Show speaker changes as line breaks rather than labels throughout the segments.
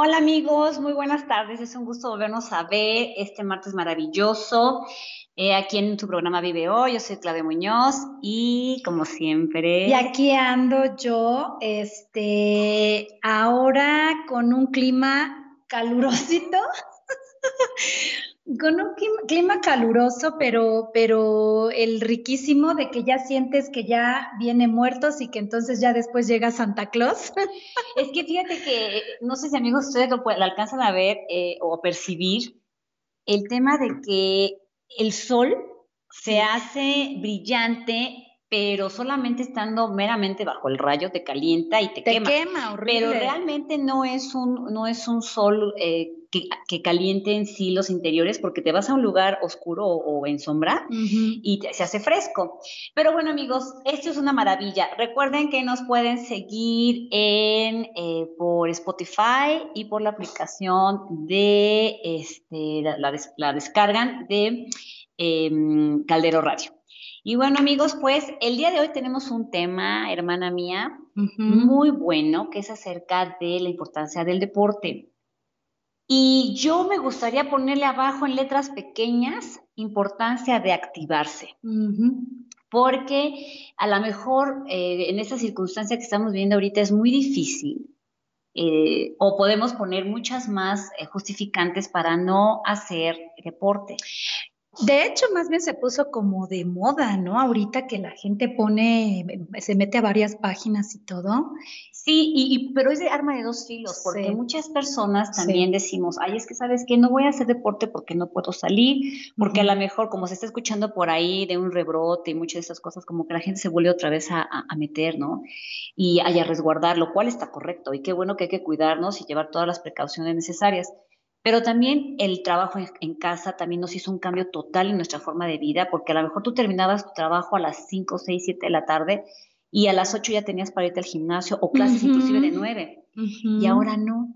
Hola amigos, muy buenas tardes. Es un gusto volvernos a ver este martes maravilloso. Eh, aquí en tu programa Vive Hoy, yo soy Claudia Muñoz y como siempre.
Y aquí ando yo, este, ahora con un clima calurosito. Con un clima caluroso, pero, pero el riquísimo de que ya sientes que ya viene muertos y que entonces ya después llega Santa Claus.
Es que fíjate que, no sé si amigos ustedes lo, alcanzan a ver eh, o a percibir, el tema de que el sol se hace brillante pero solamente estando meramente bajo el rayo te calienta y te,
te
quema.
quema horrible.
Pero realmente no es un, no es un sol eh, que, caliente en sí los interiores porque te vas a un lugar oscuro o, en sombra y se hace fresco. Pero bueno amigos, esto es una maravilla. Recuerden que nos pueden seguir en, eh, por Spotify y por la aplicación de, este, la, descargan de em, Caldero Radio. Y bueno, amigos, pues el día de hoy tenemos un tema, hermana mía, muy bueno, que es acerca de la importancia del deporte. Y yo me gustaría ponerle abajo en letras pequeñas importancia de activarse. Porque a lo mejor eh, en esta circunstancia que estamos viviendo ahorita es muy difícil. Eh, o podemos poner muchas más eh, justificantes para no hacer deporte.
De hecho, más bien se puso como de moda, ¿no? Ahorita que la gente pone, se mete a varias páginas y todo.
Sí, y, pero es de arma de dos filos, porque muchas personas también decimos, ay, es que sabes que no voy a hacer deporte porque no puedo salir, porque a lo mejor como se está escuchando por ahí de un rebrote y muchas de esas cosas, como que la gente se vuelve otra vez a, meter, ¿no? Y a resguardar, lo cual está correcto, y qué bueno que hay que cuidarnos y llevar todas las precauciones necesarias. Pero también el trabajo en, casa también nos hizo un cambio total en nuestra forma de vida, porque a lo mejor tú terminabas tu trabajo a las 5, 6, 7 de la tarde y a las 8 ya tenías para irte al gimnasio o clases inclusive de 9. Y ahora no,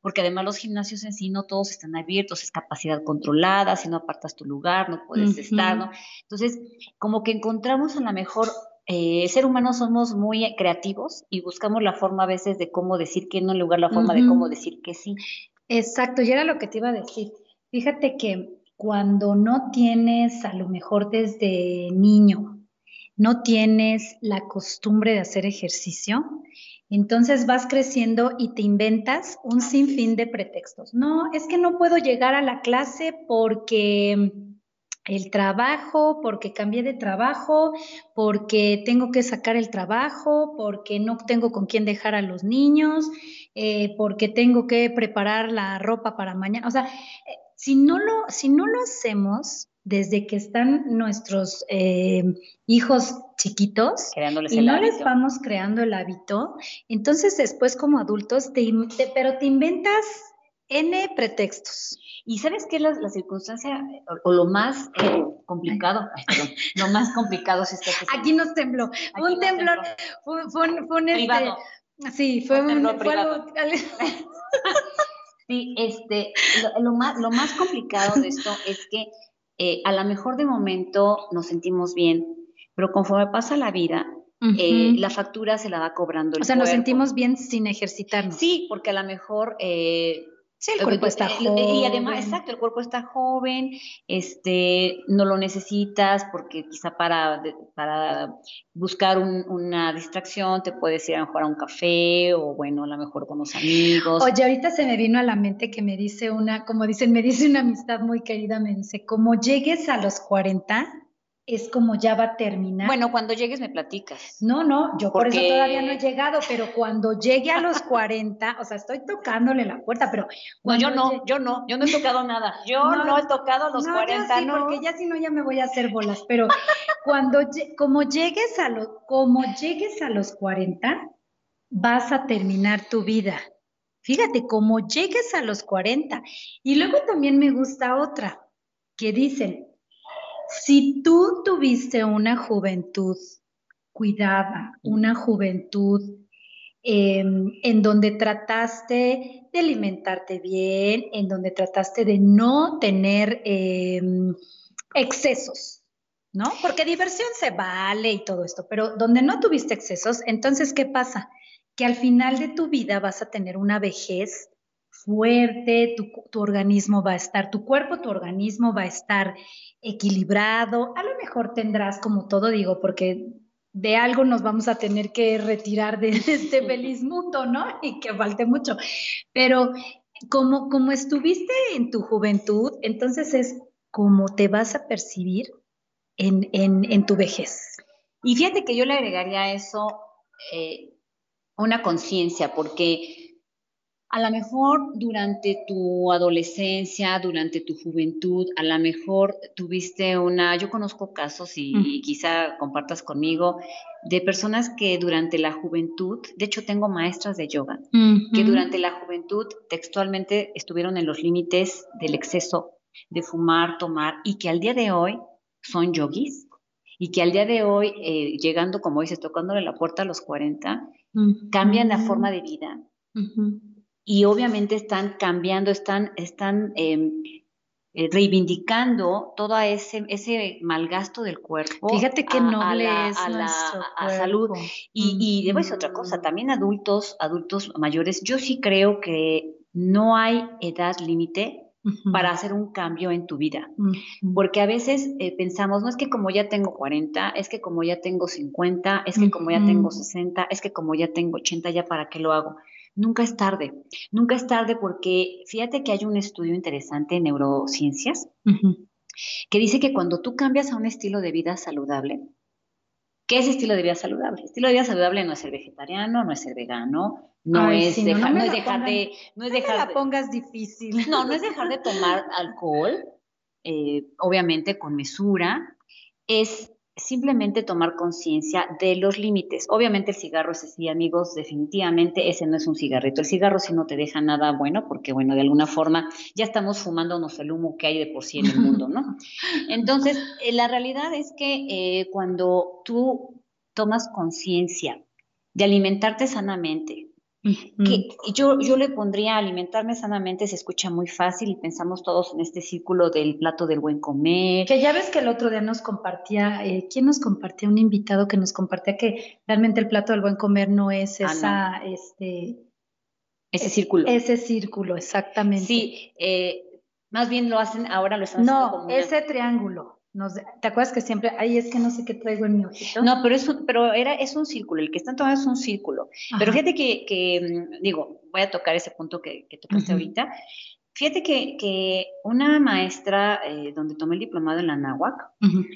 porque además los gimnasios en sí no todos están abiertos, es capacidad controlada, si no apartas tu lugar no puedes estar, ¿no? Entonces, como que encontramos a lo mejor eh, ser humanos somos muy creativos y buscamos la forma a veces de cómo decir que no en lugar la forma de cómo decir que sí.
Exacto, y era lo que te iba a decir. Fíjate que cuando no tienes, a lo mejor desde niño, no tienes la costumbre de hacer ejercicio, entonces vas creciendo y te inventas un sinfín de pretextos. No, es que no puedo llegar a la clase porque el trabajo, porque cambié de trabajo, porque tengo que sacar el trabajo, porque no tengo con quién dejar a los niños, eh, porque tengo que preparar la ropa para mañana. O sea, eh, si, no lo, si no lo hacemos desde que están nuestros eh, hijos chiquitos y no les vamos creando el hábito, entonces después como adultos, te, pero te inventas N pretextos.
Y sabes qué es la, circunstancia o, lo más complicado, lo más complicado es
Aquí nos tembló, un temblor, Fue, un, este, Privado. Sí, fue un,
Sí, este, lo, más, lo más complicado de esto es que eh, a lo mejor de momento nos sentimos bien, pero conforme pasa la vida, eh, la factura se la va cobrando el
O sea, nos sentimos bien sin ejercitarnos.
Sí, porque a lo mejor eh,
Sí, el cuerpo está joven.
Y además, exacto, el cuerpo está joven, este, no lo necesitas porque quizá para, para buscar una distracción te puedes ir a jugar a un café o bueno, a lo mejor con los amigos.
Oye, ahorita se me vino a la mente que me dice una, como dicen, me dice una amistad muy querida, me dice, como llegues a los 40, es como ya va a terminar.
Bueno, cuando llegues me platicas.
No, no, yo por eso todavía no he llegado, pero cuando llegue a los 40, o sea, estoy tocándole la puerta, pero...
No, yo no, yo no, yo no he tocado nada. Yo no, he tocado a los 40,
no. porque ya si no ya me voy a hacer bolas, pero cuando, como llegues a los, como llegues a los 40, vas a terminar tu vida. Fíjate, como llegues a los 40. Y luego también me gusta otra, que dicen, si tú tuviste una juventud cuidada, una juventud em, en donde trataste de alimentarte bien, en donde trataste de no tener em, excesos, ¿no? Porque diversión se vale y todo esto, pero donde no tuviste excesos, entonces, ¿qué pasa? Que al final de tu vida vas a tener una vejez fuerte, tu, organismo va a estar, tu cuerpo, tu organismo va a estar equilibrado. A lo mejor tendrás, como todo digo, porque de algo nos vamos a tener que retirar de este feliz mundo, ¿no? Y que falte mucho. Pero como, como estuviste en tu juventud, entonces es como te vas a percibir en, en, tu vejez.
Y fíjate que yo le agregaría a eso eh, una conciencia, porque a lo mejor durante tu adolescencia, durante tu juventud, a lo mejor tuviste una, yo conozco casos y, quizá compartas conmigo, de personas que durante la juventud, de hecho tengo maestras de yoga, que durante la juventud textualmente estuvieron en los límites del exceso de fumar, tomar, y que al día de hoy son yogis, y que al día de hoy, eh, llegando, como dices, tocándole la puerta a los 40, cambian la forma de vida y obviamente están cambiando, están, están em, eh, reivindicando todo ese, ese malgasto del cuerpo.
Fíjate que no
a,
la,
a, salud. Y, y debo decir otra cosa, también adultos, adultos mayores, yo sí creo que no hay edad límite para hacer un cambio en tu vida. Porque a veces eh, pensamos, no es que como ya tengo 40, es que como ya tengo 50, es que como ya tengo 60, es que como ya tengo 80, ya para qué lo hago. Nunca es tarde, nunca es tarde porque fíjate que hay un estudio interesante en neurociencias que dice que cuando tú cambias a un estilo de vida saludable, ¿qué es estilo de vida saludable? Estilo de vida saludable no es ser vegetariano, no es ser vegano, no es dejar, no, es dejar de, no es dejar
la pongas difícil.
No, no es dejar de tomar alcohol, eh, obviamente con mesura, es simplemente tomar conciencia de los límites. Obviamente el cigarro es así, amigos, definitivamente ese no es un cigarrito. El cigarro sí no te deja nada bueno porque, bueno, de alguna forma ya estamos fumándonos el humo que hay de por sí en el mundo, ¿no? Entonces, eh, la realidad es que eh, cuando tú tomas conciencia de alimentarte sanamente, que yo, yo le pondría alimentarme sanamente, se escucha muy fácil y pensamos todos en este círculo del plato del buen comer.
Que ya ves que el otro día nos compartía, eh, ¿quién nos compartía? Un invitado que nos compartía que realmente el plato del buen comer no es ah, esa, este...
Ese círculo.
Ese círculo, exactamente.
Sí, eh, más bien lo hacen, ahora lo están haciendo
No, ese triángulo. ¿Te acuerdas que siempre, ay, es que no sé qué traigo en mi ojito?
No, pero es un, pero era, es un círculo, el que están tomando es un círculo. Pero fíjate que, que, mm, digo, voy a tocar ese punto que, que tocaste ahorita. Fíjate que, que una maestra eh, donde tomé el diplomado en la NAWAC,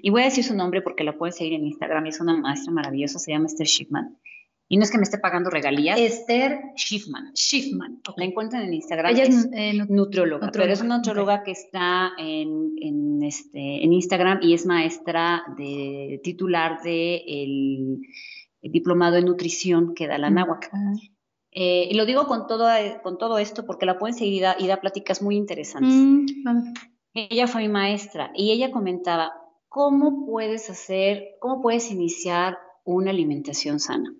y voy a decir su nombre porque la pueden seguir en Instagram, es una maestra maravillosa, se llama Esther Shipman. Y no es que me esté pagando regalías.
Esther Schiffman. Schiffman.
La encuentran en Instagram. Ella es, eh, nutrióloga, pero es una nutrióloga que está en, en, este, en Instagram y es maestra de titular del de el diplomado en nutrición que da la náhuac. Eh, y lo digo con todo, con todo esto porque la pueden seguir y da, pláticas muy interesantes. Mm, ella fue mi maestra y ella comentaba, ¿cómo puedes hacer, cómo puedes iniciar una alimentación sana?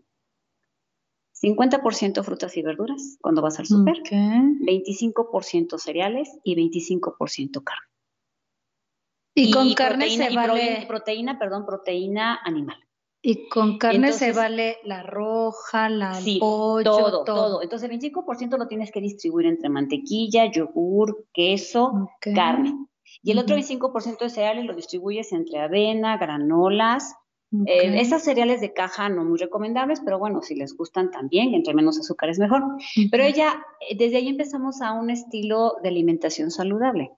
50% frutas y verduras cuando vas al súper, 25% cereales y 25% carne.
Y, con carne se
vale proteína, perdón, proteína animal.
Y con carne se vale la roja, la
sí, pollo, todo, todo, Entonces el 25% lo tienes que distribuir entre mantequilla, yogur, queso, carne. Y el otro 25% de cereales lo distribuyes entre avena, granolas, eh, esas cereales de caja no muy recomendables, pero bueno, si les gustan también, entre menos azúcar es mejor. Pero ella, eh, desde ahí empezamos a un estilo de alimentación saludable.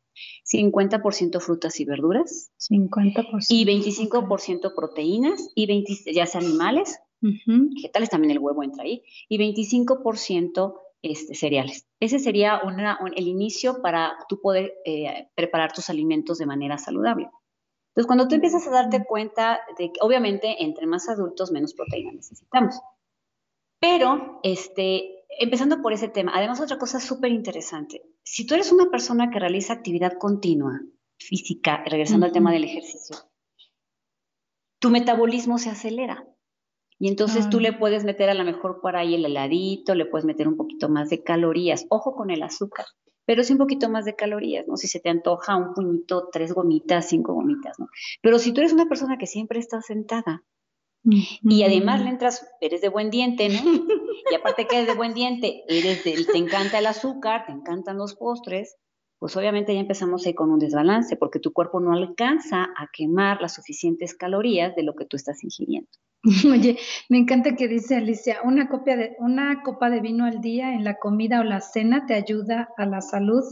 50% frutas y verduras.
50%.
Y 25% proteínas y 20, ya sea animales, que tal es también el huevo entra ahí, y 25% este, cereales. Ese sería una, el inicio para tú poder eh, preparar tus alimentos de manera saludable. Entonces, cuando tú empiezas a darte cuenta de que, obviamente, entre más adultos, menos proteína necesitamos. Pero, este, empezando por ese tema, además otra cosa súper interesante, si tú eres una persona que realiza actividad continua, física, regresando al tema del ejercicio, tu metabolismo se acelera. Y entonces tú le puedes meter a lo mejor por ahí el heladito, le puedes meter un poquito más de calorías. Ojo con el azúcar pero sí un poquito más de calorías, ¿no? Si se te antoja un puñito, tres gomitas, cinco gomitas, ¿no? Pero si tú eres una persona que siempre está sentada, Y además le entras, eres de buen diente, ¿no? y aparte que eres de buen diente, eres de, te encanta el azúcar, te encantan los postres, pues obviamente ya empezamos ahí con un desbalance, porque tu cuerpo no alcanza a quemar las suficientes calorías de lo que tú estás ingiriendo.
Oye, me encanta que dice Alicia, una, copia de, una copa de vino al día en la comida o la cena te ayuda a la salud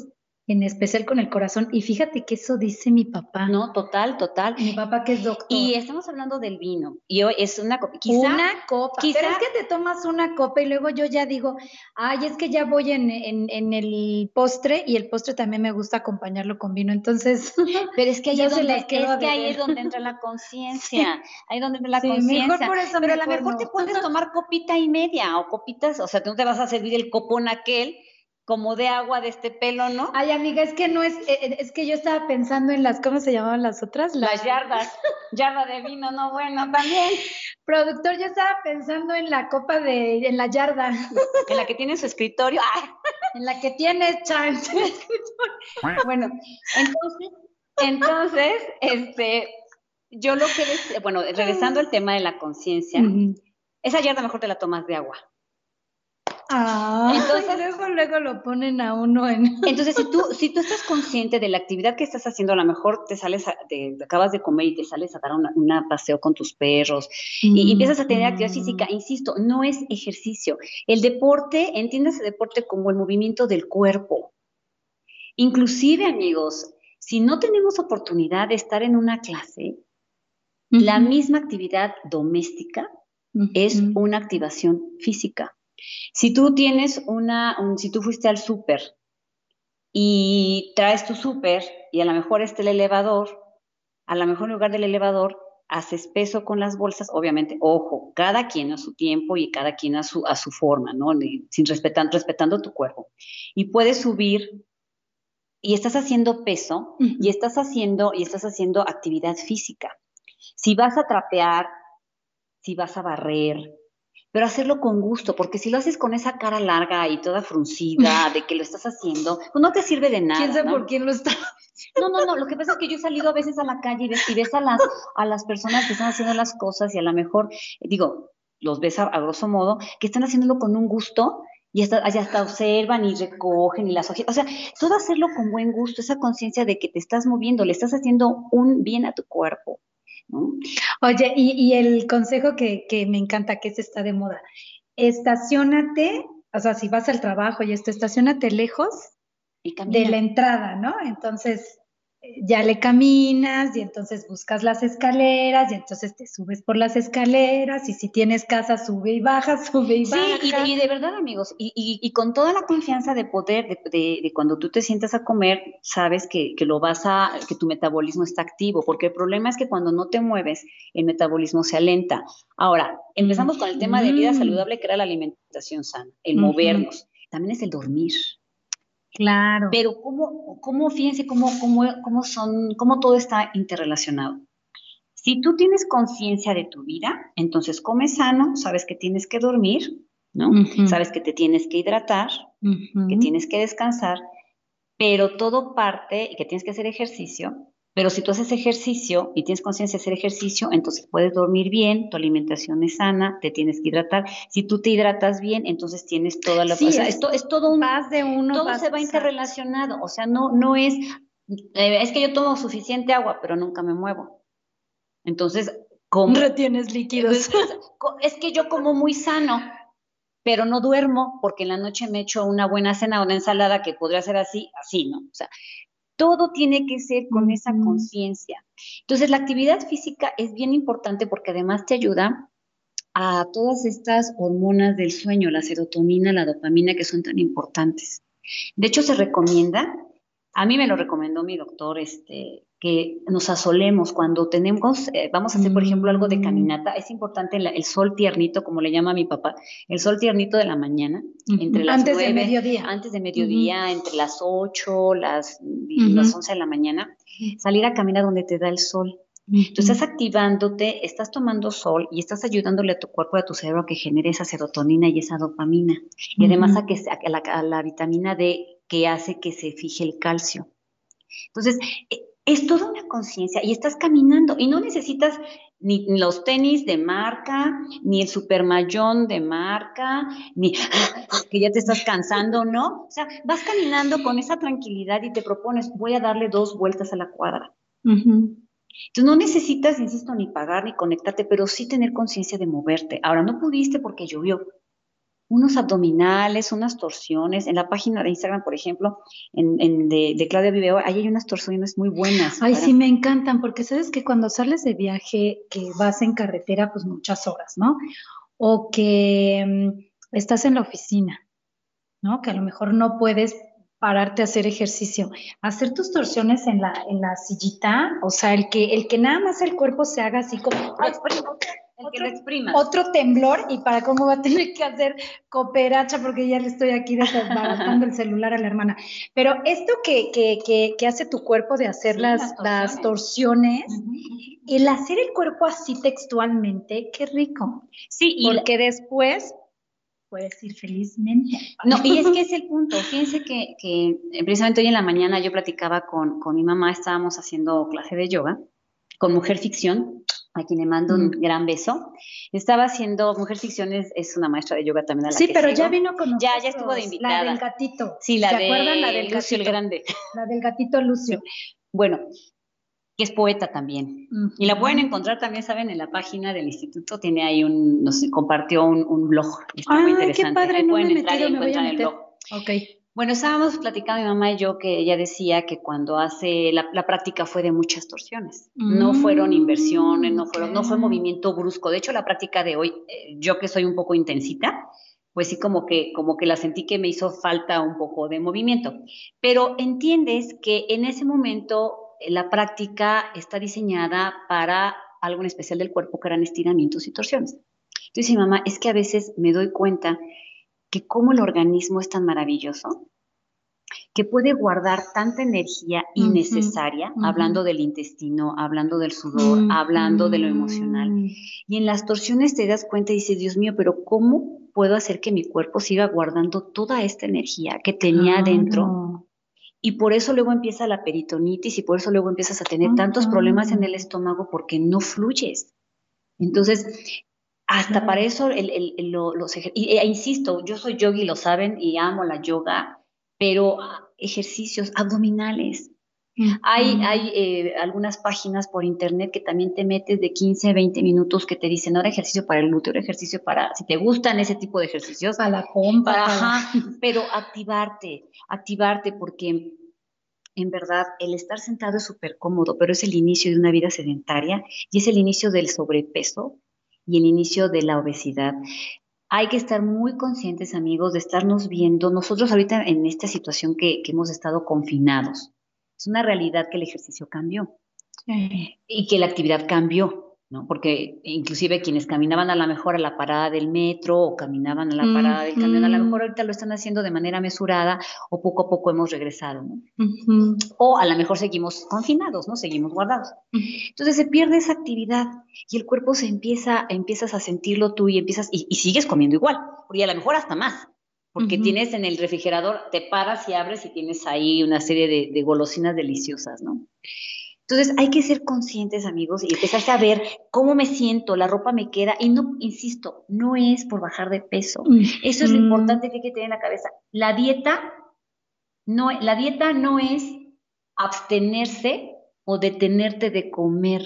en especial con el corazón. Y fíjate que eso dice mi papá.
No, total, total.
Mi papá que es doctor.
Y estamos hablando del vino. Y hoy es una copa.
una copa. Quizá, Pero es que te tomas una copa y luego yo ya digo, ay, es que ya voy en, en, el postre y el postre también me gusta acompañarlo con vino. Entonces,
pero es que ahí, es donde, es que ahí es donde entra la conciencia. Ahí donde entra la conciencia. Pero a lo mejor te puedes tomar copita y media o copitas, o sea, tú no te vas a servir el copón aquel como de agua de este pelo, ¿no?
Ay, amiga, es que no es, eh, eh, es que yo estaba pensando en las, ¿cómo se llamaban las otras?
Las, yardas, yarda de vino, no, bueno, también.
Productor, yo estaba pensando en la copa de, en la yarda.
En la que tiene su escritorio.
En la que tiene Charles.
bueno, entonces, entonces, este, yo lo que, bueno, regresando al tema de la conciencia, esa yarda mejor te la tomas de agua.
Ah, entonces luego, luego lo ponen a uno en.
Entonces, si tú, si tú estás consciente de la actividad que estás haciendo, a lo mejor te sales, te, acabas de comer y te sales a dar un paseo con tus perros y, empiezas a tener actividad física, mm. insisto, no es ejercicio. El deporte, entiéndase deporte como el movimiento del cuerpo. Inclusive, amigos, si no tenemos oportunidad de estar en una clase, la misma actividad doméstica es una activación física. Si tú tienes una, si tú fuiste al súper y traes tu súper y a lo mejor está el elevador, a lo mejor en lugar del elevador haces peso con las bolsas, obviamente, ojo, cada quien a su tiempo y cada quien a su, a su forma, ¿no? Sin respetando, respetando tu cuerpo. Y puedes subir y estás haciendo peso y estás haciendo, y estás haciendo actividad física. Si vas a trapear, si vas a barrer, pero hacerlo con gusto, porque si lo haces con esa cara larga y toda fruncida de que lo estás haciendo, pues no te sirve de nada.
¿Quién sabe por quién lo está?
No, no, no, lo que pasa es que yo he salido a veces a la calle y ves, a, las, a las personas que están haciendo las cosas y a lo mejor, digo, los ves a, grosso modo, que están haciéndolo con un gusto y hasta, hasta observan y recogen y las hojas. O sea, todo hacerlo con buen gusto, esa conciencia de que te estás moviendo, le estás haciendo un bien a tu cuerpo.
Oye, y, el consejo que, me encanta, que se está de moda, estacionate, o sea, si vas al trabajo y esto, estacionate lejos de la entrada, ¿no? Entonces, ya le caminas y entonces buscas las escaleras y entonces te subes por las escaleras y si tienes casa sube y baja, sube y baja.
Sí, y, de verdad amigos, y, con toda la confianza de poder, de, cuando tú te sientas a comer, sabes que, lo vas a, que tu metabolismo está activo, porque el problema es que cuando no te mueves, el metabolismo se alenta. Ahora, empezamos con el tema de vida saludable, que era la alimentación sana, el movernos, también es el dormir.
Claro.
Pero cómo, cómo fíjense cómo, cómo, cómo son, cómo todo está interrelacionado. Si tú tienes conciencia de tu vida, entonces comes sano, sabes que tienes que dormir, ¿no? Sabes que te tienes que hidratar, que tienes que descansar, pero todo parte y que tienes que hacer ejercicio pero si tú haces ejercicio y tienes conciencia de hacer ejercicio, entonces puedes dormir bien, tu alimentación es sana, te tienes que hidratar. Si tú te hidratas bien, entonces tienes toda la...
Sí, o sea, esto es todo un...
Más de uno. Todo se va interrelacionado. O sea, no, no es... Eh, es que yo tomo suficiente agua, pero nunca me muevo. Entonces,
¿cómo? Retienes líquidos.
Es que yo como muy sano, pero no duermo porque en la noche me echo una buena cena, una ensalada que podría ser así, así, ¿no? O sea, todo tiene que ser con esa conciencia. Entonces, la actividad física es bien importante porque además te ayuda a todas estas hormonas del sueño, la serotonina, la dopamina, que son tan importantes. De hecho, se recomienda, a mí me lo recomendó mi doctor, este, que nos asolemos cuando tenemos, eh, vamos a hacer, por ejemplo, algo de mm. caminata, es importante el, sol tiernito, como le llama mi papá, el sol tiernito de la mañana, entre las
Antes de mediodía.
Antes de mediodía, entre las 8, las, las 11 de la mañana, salir a caminar donde te da el sol. Tú estás activándote, estás tomando sol y estás ayudándole a tu cuerpo y a tu cerebro a que genere esa serotonina y esa dopamina. Y además a, que, a la, a la vitamina D que hace que se fije el calcio. Entonces, eh, es toda una conciencia y estás caminando y no necesitas ni los tenis de marca, ni el supermayón de marca, ni que ya te estás cansando, ¿no? O sea, vas caminando con esa tranquilidad y te propones, voy a darle dos vueltas a la cuadra. Entonces no necesitas, insisto, ni pagar ni conectarte, pero sí tener conciencia de moverte. Ahora, no pudiste porque llovió, unos abdominales, unas torsiones. En la página de Instagram, por ejemplo, en, de, Claudia Viveo, ahí hay unas torsiones muy buenas.
Ay, sí, me encantan, porque sabes que cuando sales de viaje, que vas en carretera, pues muchas horas, ¿no? O que mm, estás en la oficina, ¿no? Que a lo mejor no puedes pararte a hacer ejercicio, hacer tus torsiones en la, en la sillita, o sea, el que, el que nada más el cuerpo se haga así como, otro, temblor y para cómo va a tener que hacer cooperacha porque ya le estoy aquí desbaratando el celular a la hermana. Pero esto que, que, que, hace tu cuerpo de hacer las, las, torsiones, el hacer el cuerpo así textualmente, qué rico.
Sí,
y porque después puedes ir felizmente.
No, y es que es el punto. Fíjense que, que precisamente hoy en la mañana yo platicaba con, con mi mamá, estábamos haciendo clase de yoga con Mujer Ficción, a quien le mando un mm. gran beso. Estaba haciendo, Mujer Ficción es, una maestra de yoga también a la
Sí, pero ya vino con nosotros.
Ya, ya estuvo de invitada.
La del gatito.
Sí, la ¿Se acuerdan? La del
Lucio
el Grande.
La del gatito Lucio.
Bueno, que es poeta también. Y la pueden encontrar también, ¿saben? En la página del instituto tiene ahí un, no sé, compartió un, blog.
Está muy interesante. qué padre, no me he metido, me voy a meter. Ok.
Bueno, estábamos platicando mi mamá y yo que ella decía que cuando hace la, práctica fue de muchas torsiones, no fueron inversiones, no fueron, no fue movimiento brusco. De hecho, la práctica de hoy, eh, yo que soy un poco intensita, pues sí como que como que la sentí que me hizo falta un poco de movimiento. Pero entiendes que en ese momento eh, la práctica está diseñada para algo en especial del cuerpo que eran estiramientos y torsiones. Entonces, mi mamá, es que a veces me doy cuenta que como el organismo es tan maravilloso, que puede guardar tanta energía innecesaria, hablando del intestino, hablando del sudor, hablando de lo emocional. Y en las torsiones te das cuenta y dices, Dios mío, pero ¿cómo puedo hacer que mi cuerpo siga guardando toda esta energía que tenía dentro? Y por eso luego empieza la peritonitis y por eso luego empiezas a tener tantos problemas en el estómago porque no fluyes. Entonces, hasta para eso, el, el, los y, e, insisto, yo soy yogi, lo saben, y amo la yoga, pero ejercicios abdominales. Hay, hay eh, algunas páginas por internet que también te metes de 15 a 20 minutos que te dicen, ahora ejercicio para el glúteo, ejercicio para, si te gustan ese tipo de ejercicios.
Para la compa.
pero activarte, activarte porque en verdad el estar sentado es súper cómodo, pero es el inicio de una vida sedentaria y es el inicio del sobrepeso y el inicio de la obesidad. Hay que estar muy conscientes, amigos, de estarnos viendo. Nosotros ahorita en esta situación que, que hemos estado confinados, es una realidad que el ejercicio cambió y que la actividad cambió. ¿No? Porque inclusive quienes caminaban a la mejor a la parada del metro o caminaban a la parada del camión, a lo mejor ahorita lo están haciendo de manera mesurada o poco a poco hemos regresado, ¿no? O a lo mejor seguimos confinados, ¿no? Seguimos guardados. Entonces se pierde esa actividad y el cuerpo se empieza, empiezas a sentirlo tú y empiezas, y, sigues comiendo igual, porque a lo mejor hasta más. Porque tienes en el refrigerador, te paras y abres y tienes ahí una serie de, de golosinas deliciosas, ¿no? Entonces hay que ser conscientes, amigos, y empezar a ver cómo me siento, la ropa me queda, y no, insisto, no es por bajar de peso. Eso es lo importante que hay que tener en la cabeza. La dieta no, la dieta no es abstenerse o detenerte de comer.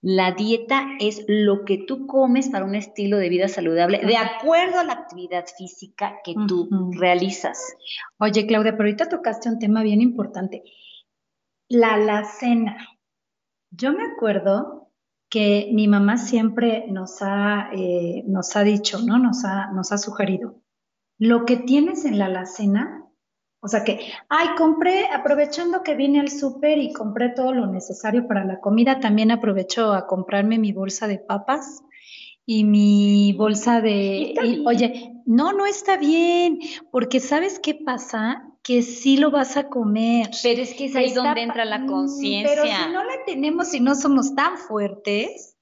La dieta es lo que tú comes para un estilo de vida saludable, de acuerdo a la actividad física que tú realizas.
Oye, Claudia, pero ahorita tocaste un tema bien importante. La alacena. Yo me acuerdo que mi mamá siempre nos ha, eh, nos ha dicho, ¿no? Nos ha, nos ha sugerido, lo que tienes en la alacena, o sea que, ay, compré, aprovechando que vine al súper y compré todo lo necesario para la comida, también aprovecho a comprarme mi bolsa de papas y mi bolsa de... oye, no, no está bien, porque ¿sabes qué pasa? Que sí lo vas a comer.
Pero es que es ahí donde entra la conciencia.
Pero si no la tenemos y no somos tan fuertes,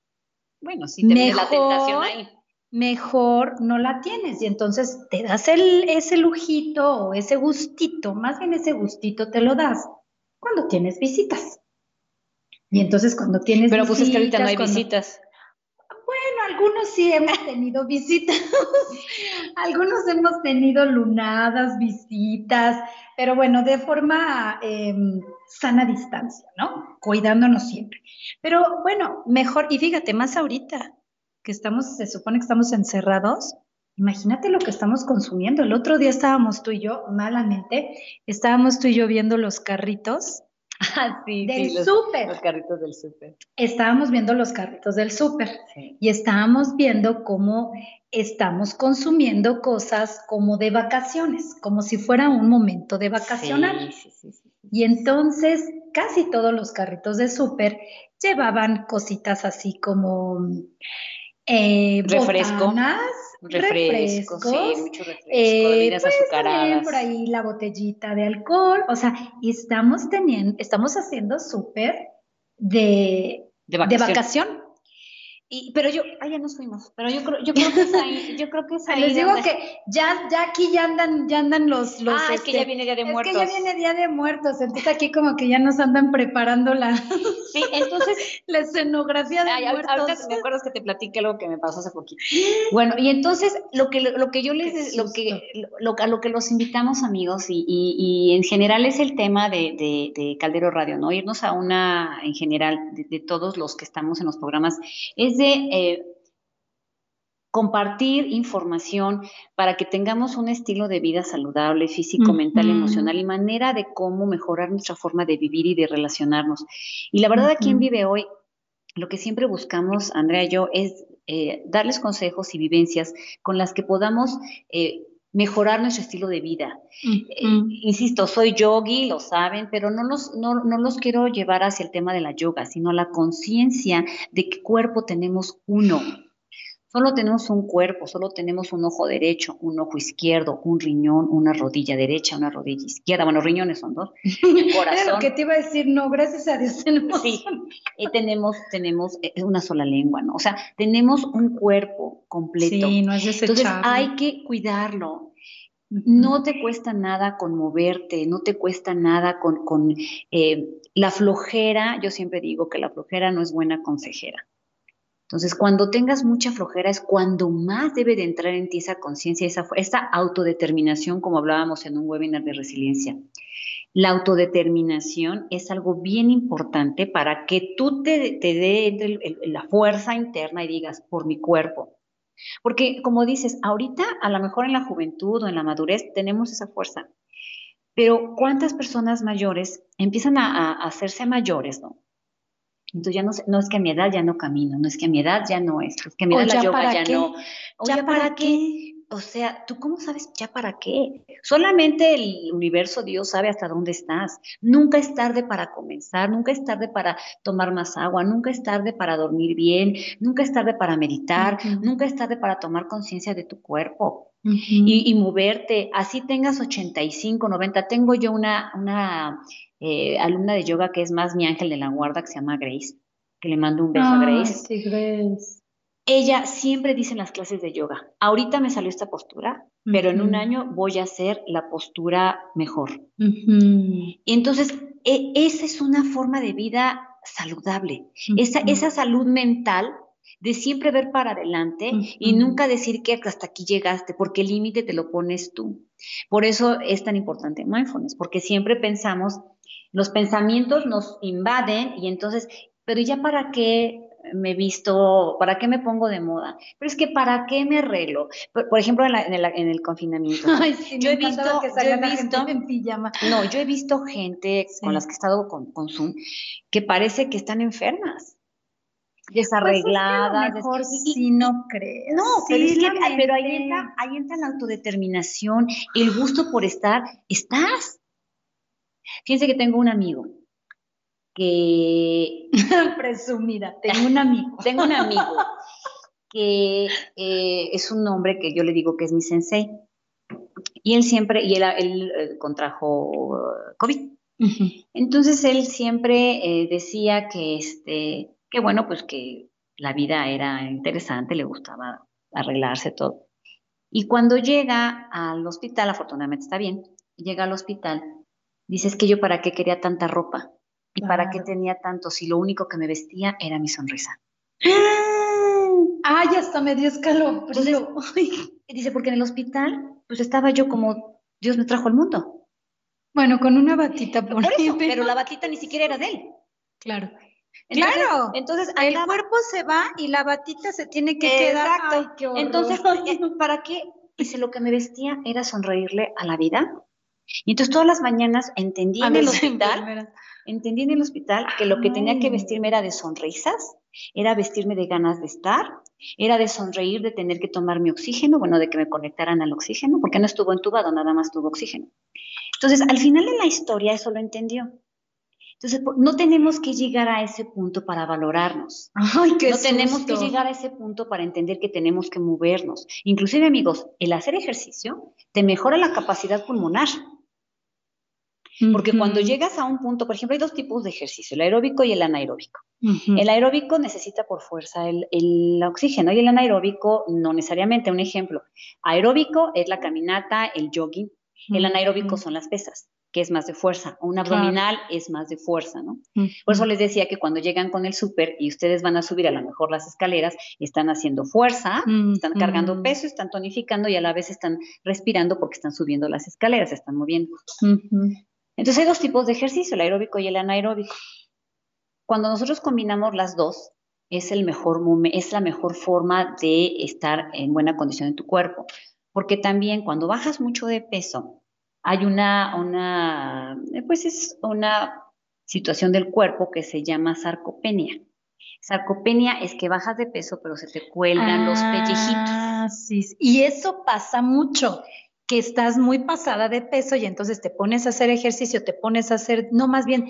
bueno, si te mejor, la tentación ahí.
Mejor no la tienes y entonces te das el, ese lujito o ese gustito, más bien ese gustito te lo das cuando tienes visitas. Y entonces cuando tienes
Pero pues es que ahorita no hay visitas.
Algunos sí hemos tenido visitas, algunos hemos tenido lunadas, visitas, pero bueno, de forma em, sana distancia, ¿no? Cuidándonos siempre. Pero bueno, mejor, y fíjate, más ahorita que estamos, se supone que estamos encerrados, imagínate lo que estamos consumiendo. El otro día estábamos tú y yo, malamente, estábamos tú y yo viendo los carritos
Ah, sí,
del súper.
Los carritos del súper.
Estábamos viendo los carritos del súper y estábamos viendo cómo estamos consumiendo cosas como de vacaciones, como si fuera un momento de vacacionar. y entonces casi todos los carritos de súper llevaban cositas así como eh,
refresco
refresco,
sí, mucho refresco, eh, pues
por ahí la botellita de alcohol, o sea, estamos teniendo, estamos haciendo súper de, de vacación.
Y, pero yo, ah, ya nos fuimos, pero yo creo, yo creo que es ahí, yo creo que es ahí.
Les digo que ya, ya aquí ya andan, ya andan los, los
Ah, es que ya este, viene Día de Muertos.
Es que ya viene Día de Muertos, entonces aquí como que ya nos andan preparando la,
sí, entonces,
la escenografía de muertos.
Ahorita me acuerdas que te platiqué algo que me pasó hace poquito. Bueno, y entonces lo que, lo que yo les, lo que, lo, a lo que los invitamos amigos y, y, en general es el tema de, de, de, Caldero Radio, ¿no? Irnos a una, en general, de, todos los que estamos en los programas, es de... Eh, compartir información para que tengamos un estilo de vida saludable, físico, mental, emocional y manera de cómo mejorar nuestra forma de vivir y de relacionarnos. Y la verdad, aquí en Vive Hoy, lo que siempre buscamos, Andrea y yo, es eh, darles consejos y vivencias con las que podamos eh, mejorar nuestro estilo de vida. Eh, insisto, soy yogi, lo saben, pero no los, no, no los quiero llevar hacia el tema de la yoga, sino la conciencia de qué cuerpo tenemos uno. Solo tenemos un cuerpo, solo tenemos un ojo derecho, un ojo izquierdo, un riñón, una rodilla derecha, una rodilla izquierda. Bueno, riñones son dos.
corazón. que te iba a decir, no, gracias a Dios tenemos.
Sí, eh, tenemos, tenemos eh, una sola lengua, ¿no? O sea, tenemos un cuerpo completo.
Sí, no es
desechable. Entonces hay que cuidarlo. No te cuesta nada con moverte, no te cuesta nada con, con eh, la flojera. Yo siempre digo que la flojera no es buena consejera. Entonces, cuando tengas mucha flojera es cuando más debe de entrar en ti esa conciencia, esa, autodeterminación, como hablábamos en un webinar de resiliencia. La autodeterminación es algo bien importante para que tú te, te dé la fuerza interna y digas, por mi cuerpo. Porque, como dices, ahorita a lo mejor en la juventud o en la madurez tenemos esa fuerza, pero ¿cuántas personas mayores empiezan a, a hacerse mayores, ¿no? Entonces ya no, no es que a mi edad ya no camino, no es que a mi edad ya no es, es que a mi edad la yoga ya no.
O ¿Ya, para, qué?
O sea, ¿tú cómo sabes ya para qué? Solamente el universo, Dios sabe hasta dónde estás. Nunca es tarde para comenzar, nunca es tarde para tomar más agua, nunca es tarde para dormir bien, nunca es tarde para meditar, nunca es tarde para tomar conciencia de tu cuerpo. Y, y, moverte, así tengas 85, 90. Tengo yo una, una eh, alumna de yoga que es más mi ángel de la guarda, que se llama Grace, que le mando un beso a Grace.
Sí, Grace.
Ella siempre dice en las clases de yoga, ahorita me salió esta postura, pero en un año voy a hacer la postura mejor. Y entonces, e, esa es una forma de vida saludable. esa, esa salud mental de siempre ver para adelante y nunca decir que hasta aquí llegaste, porque el límite te lo pones tú. Por eso es tan importante mindfulness, porque siempre pensamos los pensamientos nos invaden y entonces, pero ya para qué me visto, para qué me pongo de moda, pero es que para qué me arreglo. Por, ejemplo, en, el, confinamiento.
yo he visto, yo he visto, en pijama.
No, yo he visto gente con las que he estado con, Zoom que parece que están enfermas desarregladas.
Pues mejor si no crees.
No, pero, es que, pero ahí, entra, ahí entra la autodeterminación, el gusto por estar. Estás. Fíjense que tengo un amigo que...
Presumida, tengo un amigo.
tengo un amigo que eh, es un hombre que yo le digo que es mi sensei. Y él siempre, y él, eh, contrajo COVID. Entonces él siempre eh, decía que, este, que bueno, pues que la vida era interesante, le gustaba arreglarse todo. Y cuando llega al hospital, afortunadamente está bien, llega al hospital, Dices que yo para qué quería tanta ropa. ¿Y para qué tenía tanto si lo único que me vestía era mi sonrisa?
Ay, hasta me dio escalofrío.
dice, porque en el hospital, pues estaba yo como Dios me trajo al mundo.
Bueno, con una batita por,
eso, pero la batita ni siquiera era de él.
Claro.
Claro. Entonces,
el cuerpo se va y la batita se tiene que quedar.
Exacto. entonces, eh, ¿para qué? Dice, lo que me vestía era sonreírle a la vida. Y entonces todas las mañanas entendí en el hospital, entendí en el hospital que lo que tenía que vestirme era de sonrisas, era vestirme de ganas de estar, era de sonreír, de tener que tomar mi oxígeno, bueno, de que me conectaran al oxígeno, porque no estuvo entubado, nada más tuvo oxígeno. Entonces, al final de la historia eso lo entendió. Entonces, no tenemos que llegar a ese punto para valorarnos.
Ay, qué
no tenemos que llegar a ese punto para entender que tenemos que movernos. Inclusive, amigos, el hacer ejercicio te mejora la capacidad pulmonar. Porque cuando llegas a un punto, por ejemplo, hay dos tipos de ejercicio, el aeróbico y el anaeróbico. El aeróbico necesita por fuerza el, el, oxígeno y el anaeróbico no necesariamente. Un ejemplo, aeróbico es la caminata, el jogging, el anaeróbico son las pesas que es más de fuerza, un abdominal es más de fuerza, ¿no? Por eso les decía que cuando llegan con el súper y ustedes van a subir a lo mejor las escaleras, están haciendo fuerza, están cargando peso, están tonificando y a la vez están respirando porque están subiendo las escaleras, están moviendo. Entonces hay dos tipos de ejercicio, el aeróbico y el anaeróbico. Cuando nosotros combinamos las dos, es, el mejor, es la mejor forma de estar en buena condición en tu cuerpo. Porque también cuando bajas mucho de peso, hay una, una, eh, pues es una situación del cuerpo que se llama sarcopenia. Sarcopenia es que bajas de peso, pero se te cuelgan los pellejitos.
Ah, sí, y eso pasa mucho, que estás muy pasada de peso y entonces te pones a hacer ejercicio, te pones a hacer, no, más bien,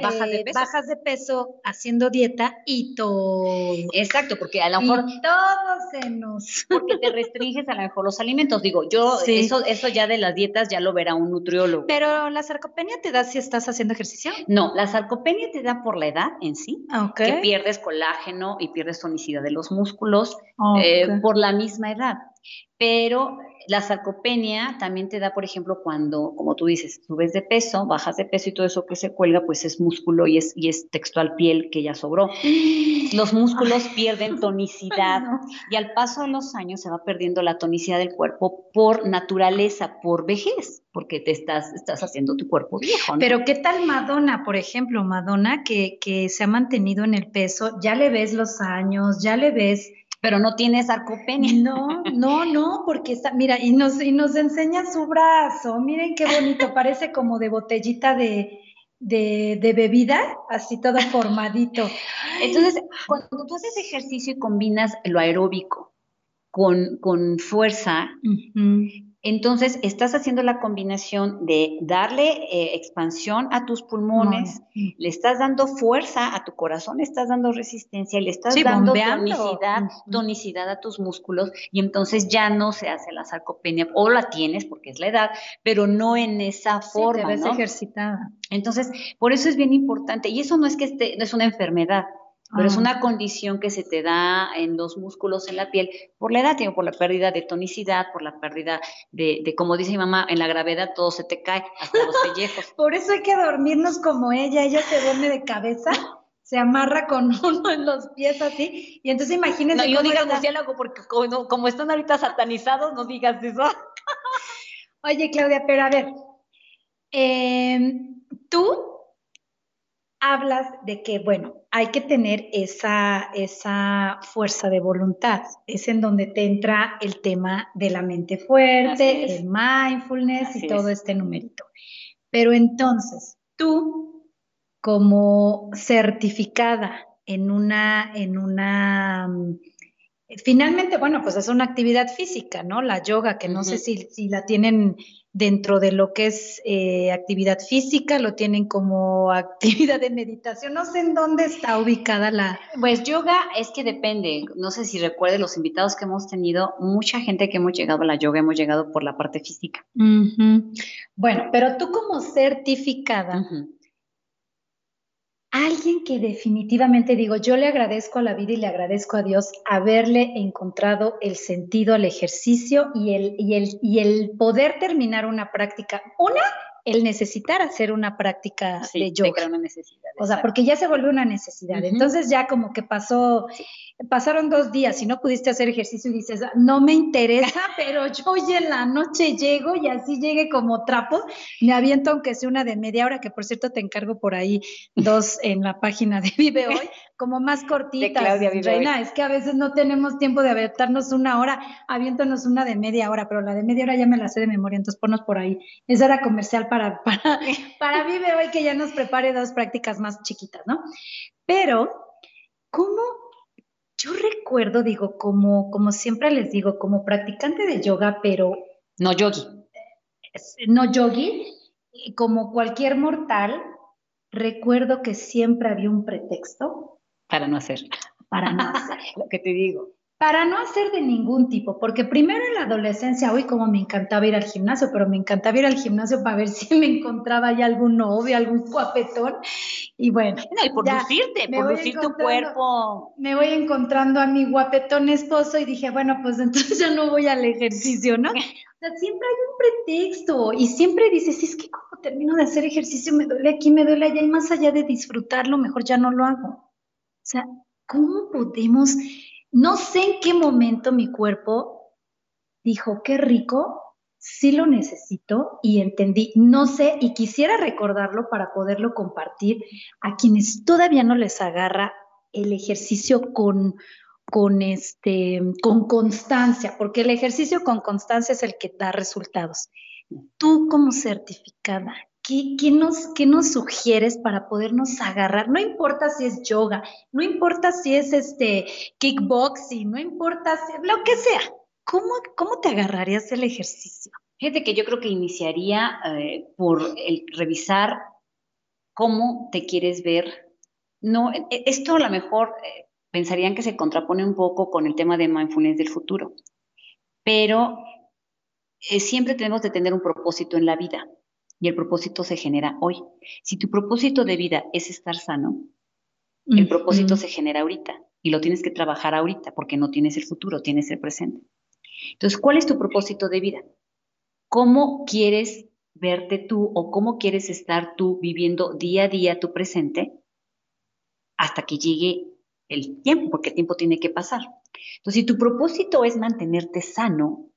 eh, bajas, de peso. haciendo dieta y todo.
Exacto, porque a lo mejor
todo se nos
porque te restringes a lo mejor los alimentos. Digo, yo eso eso ya de las dietas ya lo verá un nutriólogo.
Pero la sarcopenia te da si estás haciendo ejercicio?
No, la sarcopenia te da por la edad en sí, que pierdes colágeno y pierdes tonicidad de los músculos eh, por la misma edad. Pero la sarcopenia también te da, por ejemplo, cuando, como tú dices, subes de peso, bajas de peso y todo eso que se cuelga, pues es músculo y es, y es textual piel que ya sobró. Los músculos pierden tonicidad y al paso de los años se va perdiendo la tonicidad del cuerpo por naturaleza, por vejez, porque te estás, estás haciendo tu cuerpo viejo.
Pero ¿qué tal Madonna, por ejemplo? Madonna que, que se ha mantenido en el peso, ya le ves los años, ya le ves
pero no tiene sarcopenia.
No, no, no, porque está, mira, y nos, y nos enseña su brazo, miren qué bonito, parece como de botellita de, de, bebida, así todo formadito.
Entonces, cuando tú haces ejercicio y combinas lo aeróbico con, con fuerza, entonces, estás haciendo la combinación de darle eh, expansión a tus pulmones, le estás dando fuerza a tu corazón, le estás dando resistencia, le estás dando tonicidad, tonicidad a tus músculos y entonces ya no se hace la sarcopenia o la tienes porque es la edad, pero no en esa forma.
Te ves ejercitada.
Entonces, por eso es bien importante y eso no es que esté, no es una enfermedad, pero es ah. una condición que se te da en los músculos, en la piel, por la edad, por la pérdida de tonicidad, por la pérdida de, de, como dice mi mamá, en la gravedad todo se te cae, hasta los pellejos.
por eso hay que dormirnos como ella, ella se duerme de cabeza. Se amarra con uno en los pies así, y entonces imagínense.
No, yo diga murciélago porque como, como, están ahorita satanizados, no digas eso.
Oye, Claudia, pero a ver, em, tú hablas de que, bueno, hay que tener esa, esa fuerza de voluntad. Es en donde te entra el tema de la mente fuerte, el mindfulness y todo este numerito. Pero entonces, tú, como certificada en una, en una, mm, finalmente, bueno, pues es una actividad física, ¿no? La yoga, que no sé si, si la tienen dentro de lo que es eh, actividad física, lo tienen como actividad de meditación. No sé en dónde está ubicada la...
Pues yoga es que depende, no sé si recuerde los invitados que hemos tenido, mucha gente que hemos llegado a la yoga hemos llegado por la parte física.
Bueno, pero tú como certificada, alguien que definitivamente digo, yo le agradezco a la vida y le agradezco a Dios haberle encontrado el sentido al ejercicio y el, y el, y el poder terminar una práctica. Una, el necesitar hacer una práctica de yoga.
una necesidad.
O sea, porque ya se volvió una necesidad. Entonces ya como que pasó, pasaron dos días y no pudiste hacer ejercicio y dices, no me interesa, pero yo hoy en la noche llego y así llegue como trapo, me aviento aunque sea una de media hora, que por cierto te encargo por ahí dos en la página de Vive Hoy, como más cortitas. Claudia Reina, es que a veces no tenemos tiempo de aventarnos una hora, aviéntanos una de media hora, pero la de media hora ya me la sé de memoria, entonces ponnos por ahí. Esa era comercial para, para, para Vive Hoy que ya nos prepare dos prácticas más chiquitas, ¿no? Pero, ¿cómo? Yo recuerdo, digo, como, como siempre les digo, como practicante de yoga, pero...
No yogi.
No yogi, como cualquier mortal, recuerdo que siempre había un pretexto.
Para no hacer.
Para no hacer.
Lo que te digo
para no hacer de ningún tipo, porque primero en la adolescencia, hoy como me encantaba ir al gimnasio, pero me encantaba ir al gimnasio para ver si me encontraba ya algún novio, algún guapetón, y bueno.
No, y por lucirte, por lucir tu cuerpo.
Me voy encontrando a mi guapetón esposo y dije, bueno, pues entonces ya no voy al ejercicio, ¿no? O sea, siempre hay un pretexto y siempre dices, es que como termino de hacer ejercicio, me duele aquí, me duele allá, y más allá de disfrutarlo, mejor ya no lo hago. O sea, ¿cómo podemos no sé en qué momento mi cuerpo dijo, qué rico, sí lo necesito y entendí, no sé, y quisiera recordarlo para poderlo compartir a quienes todavía no les agarra el ejercicio con, con, este, con constancia, porque el ejercicio con constancia es el que da resultados. Tú como certificada, ¿Qué, nos, ¿Qué nos sugieres para podernos agarrar? No importa si es yoga, no importa si es este kickboxing, no importa si, lo que sea. ¿Cómo, cómo te agarrarías el ejercicio?
Fíjate que yo creo que iniciaría eh, por el revisar cómo te quieres ver. No, e, esto a lo mejor eh, pensarían que se contrapone un poco con el tema de mindfulness del futuro, pero eh, siempre tenemos que tener un propósito en la vida y el propósito se genera hoy. Si tu propósito de vida es estar sano, el propósito se genera ahorita y lo tienes que trabajar ahorita porque no tienes el futuro, tienes el presente. Entonces, ¿cuál es tu propósito de vida? ¿Cómo quieres verte tú o cómo quieres estar tú viviendo día a día tu presente hasta que llegue el tiempo, porque el tiempo tiene que pasar. Entonces, si tu propósito es mantenerte sano,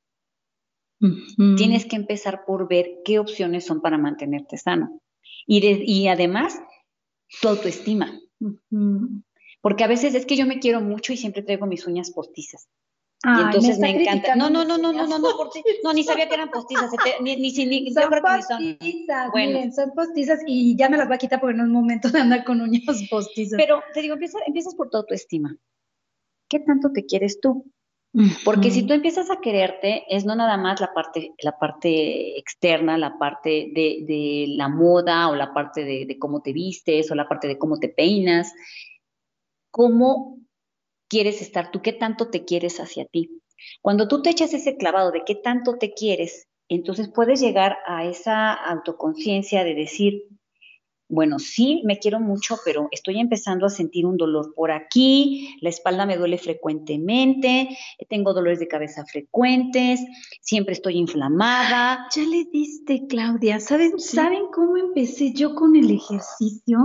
Tienes que empezar por ver qué opciones son para mantenerte sano. Y, de, y además, tu autoestima. Porque a veces es que yo me quiero mucho y siempre traigo mis uñas postizas. Y entonces me, encanta. No, no, no, no, no, no, no, no, ni sabía que eran postizas. Ni, ni, ni,
son postizas, son. Bueno. Son postizas y ya me las va a quitar porque no es momento de andar con uñas postizas.
Pero te digo, empiezas, empiezas por tu autoestima. ¿Qué tanto te quieres tú? Porque si tú empiezas a quererte, es no nada más la parte, la parte externa, la parte de, la moda o la parte de, cómo te vistes o la parte de cómo te peinas, cómo quieres estar tú, qué tanto te quieres hacia ti. Cuando tú te echas ese clavado de qué tanto te quieres, entonces puedes llegar a esa autoconciencia de decir, bueno, sí, me quiero mucho, pero estoy empezando a sentir un dolor por aquí, la espalda me duele frecuentemente, tengo dolores de cabeza frecuentes, siempre estoy inflamada.
Ya le diste, Claudia. ¿Saben, ¿Saben cómo empecé yo con el ejercicio?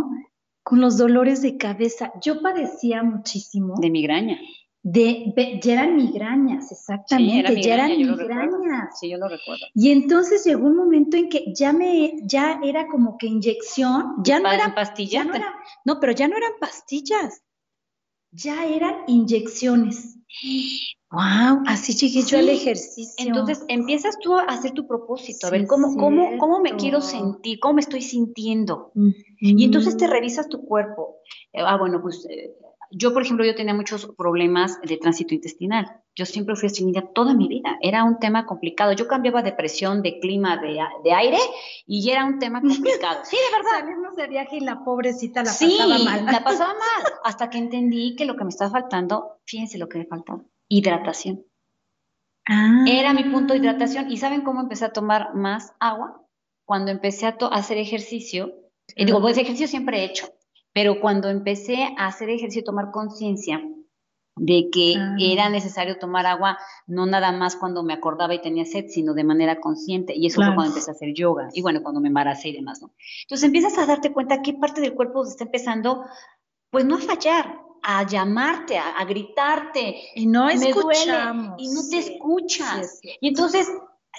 Con los dolores de cabeza. Yo padecía muchísimo.
De migraña.
De, ya eran migrañas, exactamente, ya eran migrañas.
Sí, yo lo recuerdo.
Y entonces llegó un momento en que ya me, ya era como que inyección, ya no eran
pastillas.
No, no, pero ya no eran pastillas, ya eran inyecciones. Wow, así llegué yo al ejercicio.
Entonces empiezas tú a hacer tu propósito, a ver cómo, cómo, cómo me quiero sentir, cómo me estoy sintiendo. Y entonces te revisas tu cuerpo. Eh, ah, bueno, pues eh, yo, por ejemplo, yo tenía muchos problemas de tránsito intestinal. Yo siempre fui estreñida toda mi vida. Era un tema complicado. Yo cambiaba de presión, de clima, de, aire y era un tema complicado.
Sí, de verdad. Salimos de viaje y la pobrecita la pasaba mal.
la pasaba mal. Hasta que entendí que lo que me estaba faltando, fíjense lo que me faltaba, hidratación. Ah. Era mi punto de hidratación. ¿Y saben cómo empecé a tomar más agua? Cuando empecé a, hacer ejercicio. Y digo, pues ejercicio siempre he hecho pero cuando empecé a hacer ejercicio y tomar conciencia, de que ah. era necesario tomar agua no nada más cuando me acordaba y tenía sed, sino de manera consciente. Y eso fue cuando empecé a hacer yoga y bueno, cuando me embaracé y demás, ¿no? Entonces empiezas a darte cuenta qué parte del cuerpo está empezando, pues no a fallar, a llamarte, a, gritarte.
Y no escuchamos.
y no te escuchas. y entonces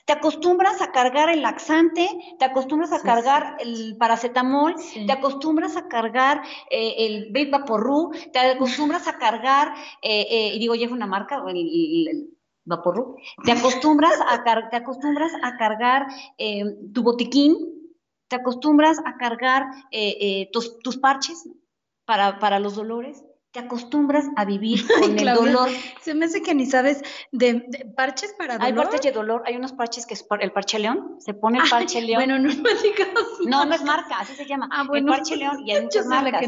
te acostumbras a cargar el laxante, te acostumbras a cargar el paracetamol, te acostumbras a cargar eh, el Babe Vaporru, te acostumbras a cargar, eh, eh, y digo, ya es una marca, el, el, Vaporru, te acostumbras a, te acostumbras a cargar tu botiquín, te acostumbras a cargar tus, tus, parches para, para los dolores, te acostumbras a vivir con el dolor.
Se me hace que ni sabes de, parches para dolor.
Hay parches de dolor, hay unos parches que es el parche león, se pone el parche león.
Bueno, no me digas.
No, no es marca, así se llama. Ah, bueno. El parche león y hay muchas marcas.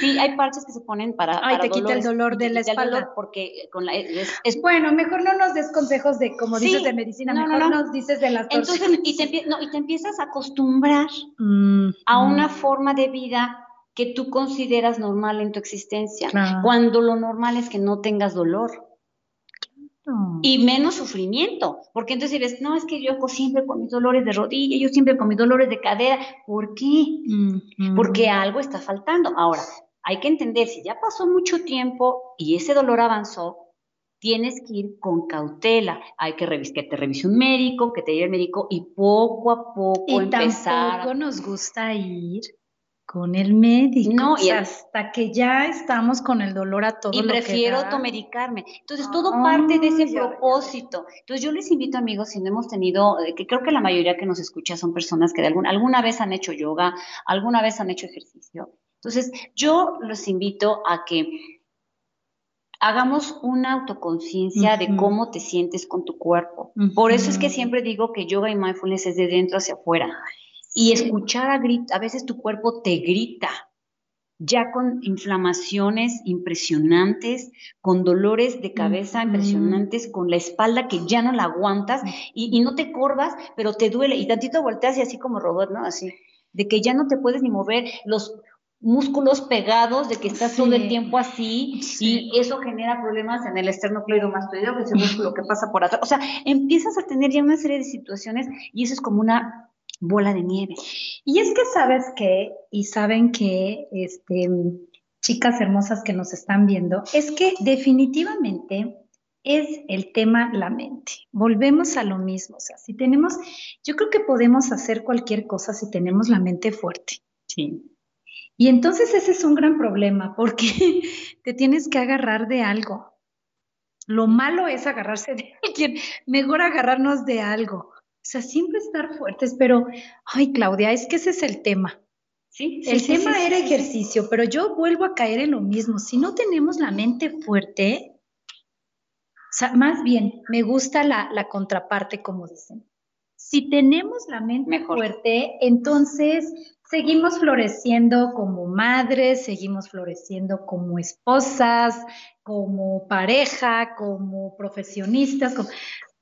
sí, hay parches que se ponen para
Ay, te quita el dolor de la espalda.
porque con la es,
Bueno, mejor no nos des consejos de como dices de medicina, mejor nos dices de las
Entonces, y te, no, y te empiezas a acostumbrar mm, a una mm. forma de vida que tú consideras normal en tu existencia, cuando lo normal es que no tengas dolor. Y menos sufrimiento, porque entonces dices, no, es que yo siempre con mis dolores de rodilla, yo siempre con mis dolores de cadera, ¿por qué? Porque algo está faltando. Ahora, hay que entender, si ya pasó mucho tiempo y ese dolor avanzó, tienes que ir con cautela. Hay que, que te revise un médico, que te lleve el médico y poco a poco y empezar.
Tampoco nos gusta ir con el médico. No, y hasta que ya estamos con el dolor a todo.
Y prefiero automedicarme. Entonces, todo parte de ese propósito. Entonces, yo les invito, amigos, si no hemos tenido, eh, que creo que la mayoría que nos escucha son personas que de alguna, alguna vez han hecho yoga, alguna vez han hecho ejercicio. Entonces, yo los invito a que hagamos una autoconciencia de cómo te sientes con tu cuerpo. Por eso es que siempre digo que yoga y mindfulness es de dentro hacia afuera y escuchar a grito, a veces tu cuerpo te grita, ya con inflamaciones impresionantes, con dolores de cabeza impresionantes, con la espalda que ya no la aguantas y, no te corvas, pero te duele y tantito volteas y así como robot, ¿no? Así, de que ya no te puedes ni mover, los músculos pegados, de que estás todo el tiempo así y eso genera problemas en el esternocleidomastoideo, que es el músculo que pasa por atrás. O sea, empiezas a tener ya una serie de situaciones y eso es como una bola de nieve.
Y es que sabes que, y saben que, este, chicas hermosas que nos están viendo, es que definitivamente es el tema la mente. Volvemos a lo mismo. O sea, si tenemos, yo creo que podemos hacer cualquier cosa si tenemos la mente fuerte.
Sí.
Y entonces ese es un gran problema porque te tienes que agarrar de algo. Lo malo es agarrarse de alguien, mejor agarrarnos de algo. O sea, siempre estar fuertes, pero, ay, Claudia, es que ese es el tema. Sí, el tema era ejercicio, pero yo vuelvo a caer en lo mismo. Si no tenemos la mente fuerte, o sea, más bien, me gusta la, contraparte, como dicen. Si tenemos la mente fuerte, entonces seguimos floreciendo como madres, seguimos floreciendo como esposas, como pareja, como profesionistas, como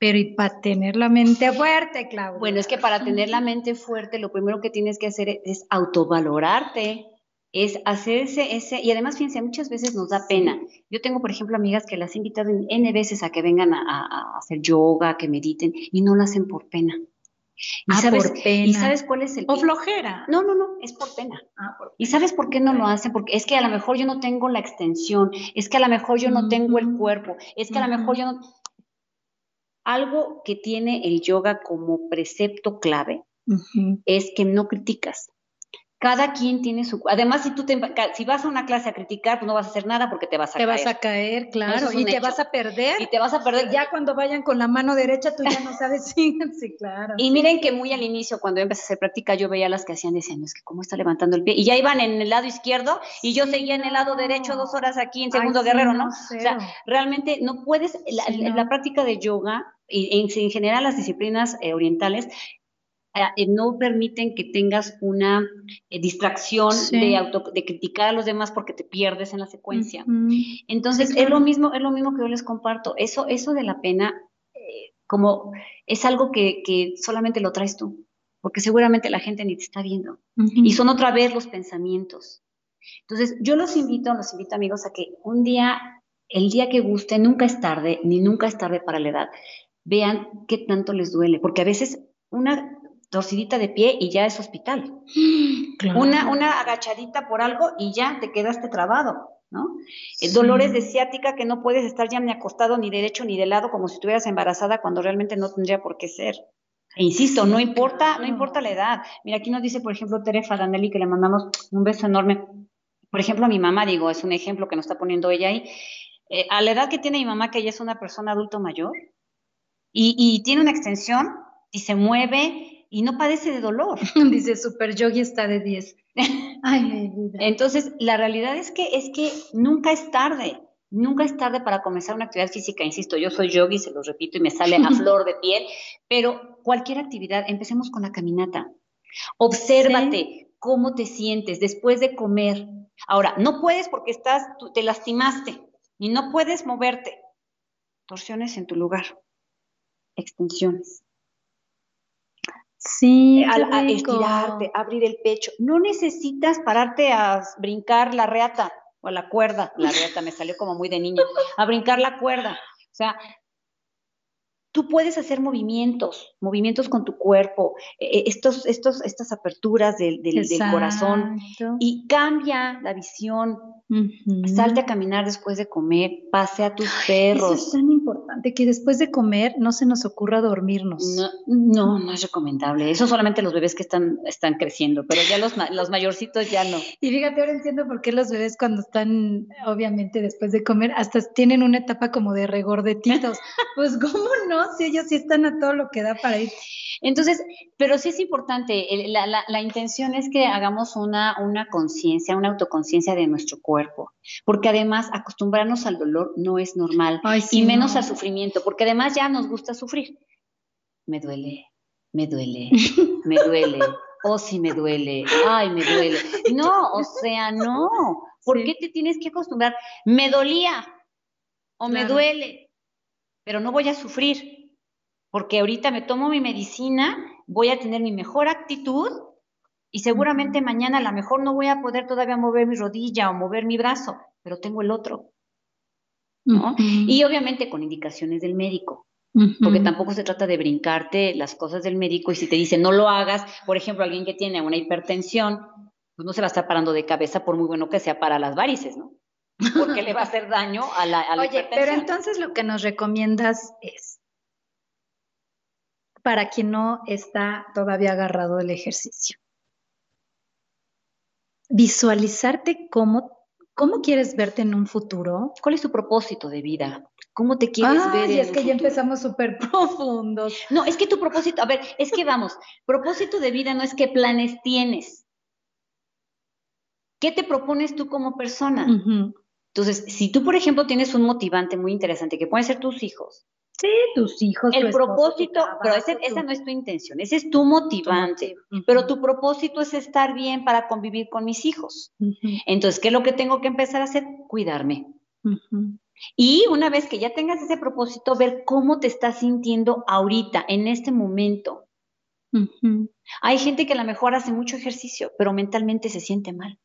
pero y para tener la mente fuerte, Claudia.
Bueno, es que para tener la mente fuerte, lo primero que tienes que hacer es autovalorarte, es hacerse ese, y además, fíjense, muchas veces nos da pena. Yo tengo, por ejemplo, amigas que las he invitado N veces a que vengan a, hacer yoga, que mediten, y no lo hacen por pena.
¿Y, ah, sabes, por pena.
¿Y sabes cuál es el...?
O flojera.
No, no, no, es por pena. Ah, ¿Y sabes por qué no lo hacen? Porque es que a lo mejor yo no tengo la extensión, es que a lo mejor yo no tengo el cuerpo, es que a lo mejor yo no... Algo que tiene el yoga como precepto clave es que no criticas. Cada quien tiene su... Además, si tú te, si vas a una clase a criticar, pues no vas a hacer nada porque te vas a
caer. Te vas a caer, claro, y te vas a perder.
Y te vas a perder.
Ya cuando vayan con la mano derecha, tú ya no sabes si... sí, claro.
Y miren que muy al inicio, cuando yo empecé a hacer práctica, yo veía las que hacían, decían, es que cómo está levantando el pie. Y ya iban en el lado izquierdo y yo seguía en el lado derecho dos horas aquí en Segundo Guerrero, ¿no? O sea, realmente no puedes... La, la práctica de yoga y en, general las disciplinas eh, orientales eh, no permiten que tengas una eh, distracción de, auto, de criticar a los demás porque te pierdes en la secuencia. Entonces, es lo mismo, es lo mismo que yo les comparto. Eso, eso de la pena, eh, como es algo que, que, solamente lo traes tú, porque seguramente la gente ni te está viendo. Y son otra vez los pensamientos. Entonces, yo los invito, los invito amigos a que un día el día que guste, nunca es tarde, ni nunca es tarde para la edad. Vean qué tanto les duele, porque a veces una torcidita de pie y ya es hospital. Una, una agachadita por algo y ya te quedaste trabado, ¿no? Eh, dolores de ciática que no puedes estar ya ni acostado ni derecho ni de lado como si estuvieras embarazada cuando realmente no tendría por qué ser. E insisto, no importa, no importa la edad. Mira, aquí nos dice, por ejemplo, Tere Fadanelli, que le mandamos un beso enorme. Por ejemplo, a mi mamá, digo, es un ejemplo que nos está poniendo ella ahí. Eh, a la edad que tiene mi mamá, que ella es una persona adulto mayor, y, y tiene una extensión y se mueve y no padece de dolor.
Dice, Super Yogi está de 10. Ay, mi vida.
Entonces, la realidad es que, es que nunca es tarde. Nunca es tarde para comenzar una actividad física. Insisto, yo soy yogi, se lo repito y me sale a flor de piel, pero cualquier actividad, empecemos con la caminata. Obsérvate cómo te sientes después de comer. Ahora, no puedes porque estás, te lastimaste y no puedes moverte. Torsiones en tu lugar. Extensiones.
Sí,
a, estirarte, abrir el pecho. No necesitas pararte a brincar la reata o la cuerda. La reata me salió como muy de niña. A brincar la cuerda. O sea, tú puedes hacer movimientos, movimientos con tu cuerpo, e, e, estos, estos, estas aperturas del, del, corazón y cambia la visión. Salte a caminar después de comer, pase a tus perros.
Eso es tan importante que después de comer no se nos ocurra dormirnos.
No, no, es recomendable. Eso solamente los bebés que están, están creciendo, pero ya los, los mayorcitos ya no.
Y fíjate, ahora entiendo por qué los bebés cuando están, obviamente, después de comer, hasta tienen una etapa como de regordetitos. pues, ¿cómo no? Si ellos sí están a todo lo que da para ir.
Entonces, pero sí es importante, la, intención es que hagamos una, una conciencia, una autoconciencia de nuestro cuerpo, porque además acostumbrarnos al dolor no es normal, y menos al sufrimiento, porque además ya nos gusta sufrir. Me duele, me duele, me duele, oh sí me duele, ay me duele. No, o sea, no, ¿por qué te tienes que acostumbrar? Me dolía o me duele, pero no voy a sufrir porque ahorita me tomo mi medicina, voy a tener mi mejor actitud y seguramente mañana a lo mejor no voy a poder todavía mover mi rodilla o mover mi brazo, pero tengo el otro. ¿no? Y obviamente con indicaciones del médico. Porque tampoco se trata de brincarte las cosas del médico y si te dice no lo hagas, por ejemplo, alguien que tiene una hipertensión, pues no se va a estar parando de cabeza por muy bueno que sea para las varices, ¿no? Porque le va a hacer daño a la, a
Oye, pero entonces lo que nos recomiendas es para quien no está todavía agarrado del ejercicio. Visualizarte cómo, cómo quieres verte en un futuro.
¿Cuál es tu propósito de vida? ¿Cómo te quieres ver?
Y es que ya empezamos súper profundos.
No, es que tu propósito, a ver, es que vamos, propósito de vida no es qué planes tienes. ¿Qué te propones tú como persona? Entonces, si tú, por ejemplo, tienes un motivante muy interesante, que pueden ser tus hijos,
Sí, tus hijos.
El propósito, pero esa no es tu intención, ese es tu motivante. Pero tu propósito es estar bien para convivir con mis hijos. Entonces, ¿qué es lo que tengo que empezar a hacer? Cuidarme. Y una vez que ya tengas ese propósito, ver cómo te estás sintiendo ahorita, en este momento. Hay gente que a lo mejor hace mucho ejercicio, pero mentalmente se siente mal.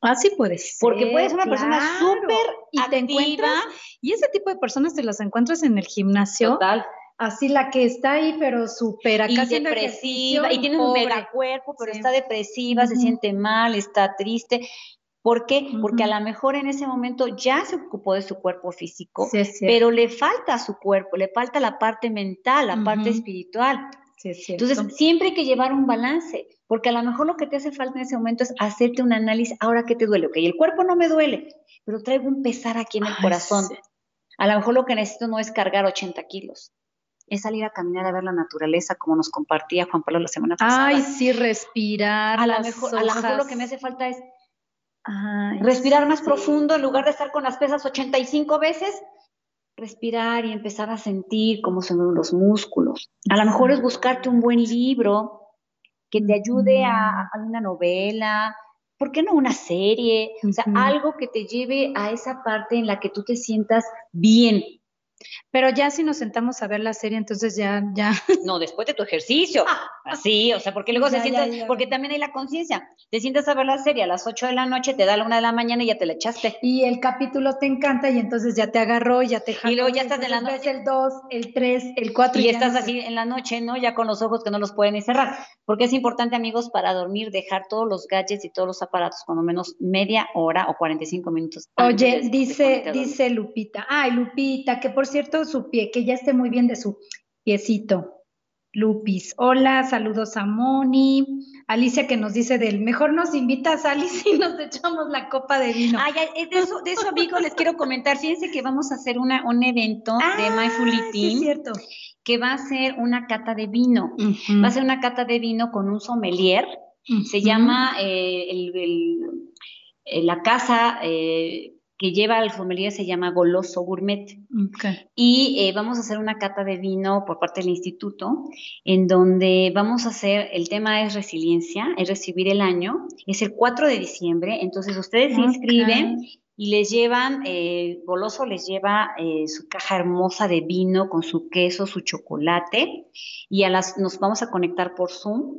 Así puede ser.
Porque puedes ser una persona súper y te encuentras,
y ese tipo de personas te las encuentras en el gimnasio.
Total.
Así la que está ahí, pero súper
acá. Y depresiva, y tiene un mega cuerpo, pero está depresiva, se siente mal, está triste. ¿Por qué? Porque a lo mejor en ese momento ya se ocupó de su cuerpo físico, pero le falta a su cuerpo, le falta la parte mental, la parte espiritual. Entonces, siempre hay que llevar un balance, porque a lo mejor lo que te hace falta en ese momento es hacerte un análisis, ahora que te duele, ok, el cuerpo no me duele, pero traigo un pesar aquí en el corazón. A lo mejor lo que necesito no es cargar 80 kilos, es salir a caminar a ver la naturaleza, como nos compartía Juan Pablo la semana pasada.
Ay, sí, respirar.
A lo mejor, a lo, mejor lo que me hace falta es respirar más profundo en lugar de estar con las pesas 85 veces, respirar y empezar a sentir cómo se mueven los músculos. A lo mejor es buscarte un buen libro que te ayude a, a una novela, ¿por qué no una serie? O sea, algo que te lleve a esa parte en la que tú te sientas bien.
Pero ya si nos sentamos a ver la serie, entonces ya, ya.
No, después de tu ejercicio. Así, o sea, porque luego se siente, porque también hay la conciencia. Te sientas a ver la serie a las 8 de la noche, te da la una de la mañana y ya te la echaste.
Y el capítulo te encanta y entonces ya te agarró, ya te
Y luego ya estás en la noche.
el 2, el 3, el 4.
Y, estás así en la noche, ¿no? Ya con los ojos que no los pueden ni cerrar. Porque es importante, amigos, para dormir, dejar todos los gadgets y todos los aparatos cuando menos media hora o 45 minutos.
Oye, dice, dice Lupita. Ay, Lupita, que por cierto su pie que ya esté muy bien de su piecito. Lupis, hola, saludos a Moni. Alicia que nos dice del mejor nos invitas, Alice, y nos echamos la copa de vino.
Ay, de eso, de eso amigos, les quiero comentar. Fíjense que vamos a hacer una, un evento de ah, My
sí, cierto.
que va a ser una cata de vino. Va a ser una cata de vino con un sommelier. Se llama eh, el, la casa eh, que lleva al sommelier se llama Goloso Gourmet. Y eh, vamos a hacer una cata de vino por parte del instituto, en donde vamos a hacer, el tema es resiliencia, es recibir el año, es el 4 de diciembre, entonces ustedes se inscriben y les llevan, eh, Goloso les lleva eh, su caja hermosa de vino con su queso, su chocolate, y a las, nos vamos a conectar por Zoom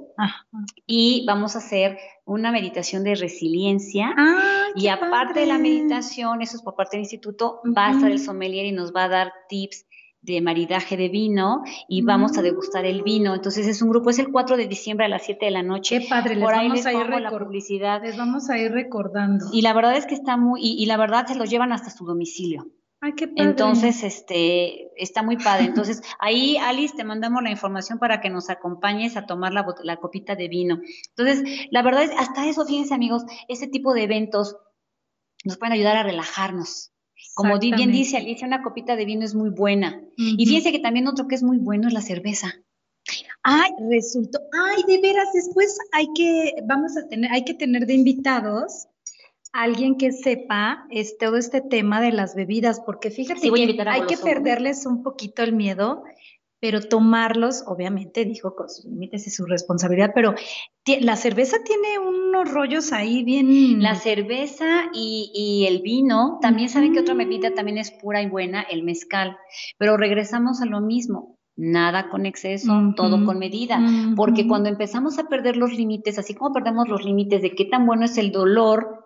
y vamos a hacer una meditación de resiliencia.
Ah,
y aparte de la meditación, eso es por parte del instituto, va a estar el sommelier y nos va a dar tips de maridaje de vino y vamos a degustar el vino. Entonces es un grupo, es el 4 de diciembre a las 7 de la noche.
Qué padre, les ahí vamos a ir
la publicidad.
Les vamos a ir recordando.
Y la verdad es que está muy, y, la verdad se los llevan hasta su domicilio.
Ay, qué padre.
Entonces, este, está muy padre. Entonces, ahí, Alice, te mandamos la información para que nos acompañes a tomar la, la copita de vino. Entonces, la verdad es, hasta eso, fíjense, amigos, ese tipo de eventos nos pueden ayudar a relajarnos como bien dice Alicia, una copita de vino es muy buena. Y fíjense que también otro que es muy bueno es la cerveza.
Ay, resultó, ay, de veras, después hay que, vamos a tener, hay que tener de invitados a alguien que sepa es, todo este tema de las bebidas, porque fíjate que hay que perderles un poquito el miedo pero tomarlos, obviamente, dijo con sus límites y su responsabilidad, pero la cerveza tiene unos rollos ahí bien.
La cerveza y, el vino, también saben que otra bebida también es pura y buena, el mezcal, pero regresamos a lo mismo. Nada con exceso, todo con medida, porque cuando empezamos a perder los límites, así como perdemos los límites de qué tan bueno es el dolor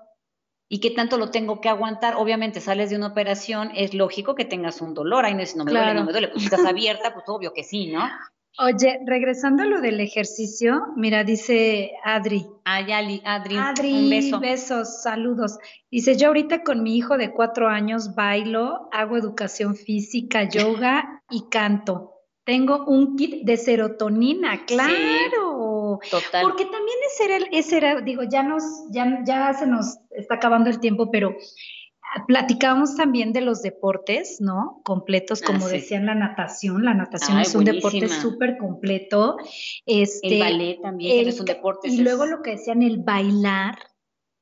y qué tanto lo tengo que aguantar. Obviamente sales de una operación, es lógico que tengas un dolor. Ahí no es, no me duele, no me duele. Pues si estás abierta, pues obvio que sí, ¿no?
Oye, regresando a lo del ejercicio, mira, dice Adri.
Ay, Ali, Adri,
Adri, un beso. besos, saludos. Dice, yo ahorita con mi hijo de cuatro años bailo, hago educación física, yoga y canto. Tengo un kit de serotonina, claro.
Total.
Porque también ese era, ese era, digo, ya nos, ya, ya se nos está acabando el tiempo, pero platicábamos también de los deportes, ¿no? Completos, como ah, decían la natación. La natación es un deporte súper completo. Este,
el ballet también es un deporte.
Y luego lo que decían, el bailar,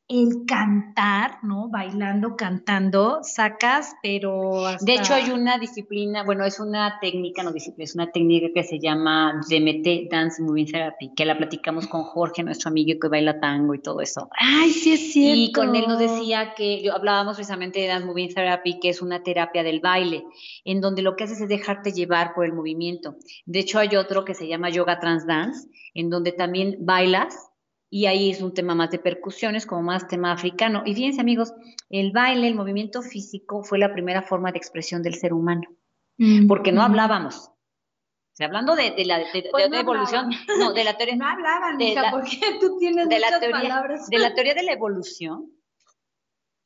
el cantar, ¿no? Bailando, cantando, sacas, pero
De hecho hay una disciplina, bueno, es una técnica, no disciplina, es una técnica que se llama DMT, Dance Moving Therapy, que la platicamos con Jorge, nuestro amigo que baila tango y todo eso.
Ay, sí es cierto.
Y con él nos decía que, yo, hablábamos precisamente de Dance Moving Therapy, que es una terapia del baile, en donde lo que haces es dejarte llevar por el movimiento. De hecho hay otro que se llama Yoga Trans Dance, en donde también bailas y ahí es un tema más de percusiones, como más tema africano. Y fíjense amigos, el baile, el movimiento físico fue la primera forma de expresión del ser humano, mm, porque no hablábamos. O sea, hablando de, la pues evolución, no, de la teoría.
No hablaban, de hija, porque tú tienes
de la teoría, palabras. De la teoría de la evolución,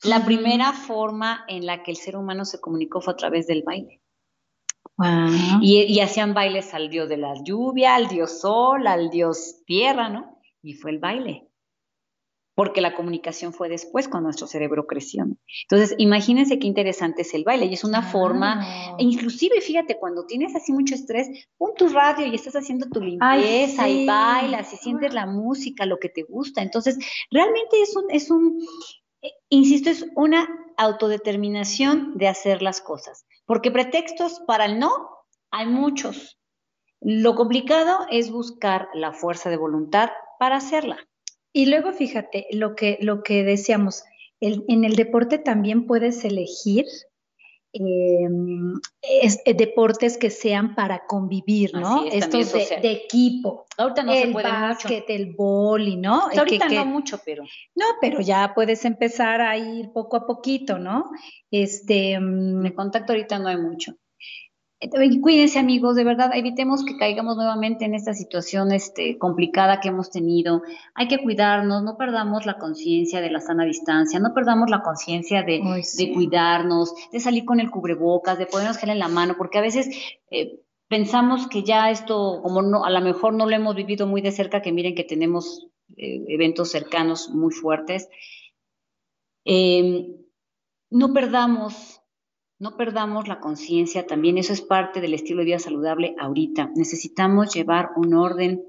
la primera forma en la que el ser humano se comunicó fue a través del baile. Y, y, hacían bailes al dios de la lluvia, al dios sol, al dios tierra, ¿no? Y fue el baile. Porque la comunicación fue después cuando nuestro cerebro creció. Entonces, imagínense qué interesante es el baile y es una forma, inclusive fíjate, cuando tienes así mucho estrés, pon tu radio y estás haciendo tu limpieza y bailas y sientes la música, lo que te gusta. Entonces, realmente es un, es un, eh, insisto, es una autodeterminación de hacer las cosas. Porque pretextos para el no hay muchos. Lo complicado es buscar la fuerza de voluntad para hacerla.
Y luego fíjate, lo que, lo que decíamos, en el deporte también puedes elegir em, deportes que sean para convivir, ¿no? Estos de, equipo.
Ahorita no
el
se puede
básquet, el boli, ¿no?
ahorita no mucho, pero.
No, pero ya puedes empezar a ir poco a poquito, ¿no? Este.
Mm, de contacto ahorita no hay mucho. Cuídense amigos, de verdad, evitemos que caigamos nuevamente en esta situación este, complicada que hemos tenido. Hay que cuidarnos, no perdamos la conciencia de la sana distancia, no perdamos la conciencia de, cuidarnos, de salir con el cubrebocas, de ponernos gel en la mano, porque a veces eh, pensamos que ya esto, como no, a lo mejor no lo hemos vivido muy de cerca, que miren que tenemos eh, eventos cercanos muy fuertes. Eh, no perdamos no perdamos la conciencia, también eso es parte del estilo de vida saludable ahorita. Necesitamos llevar un orden,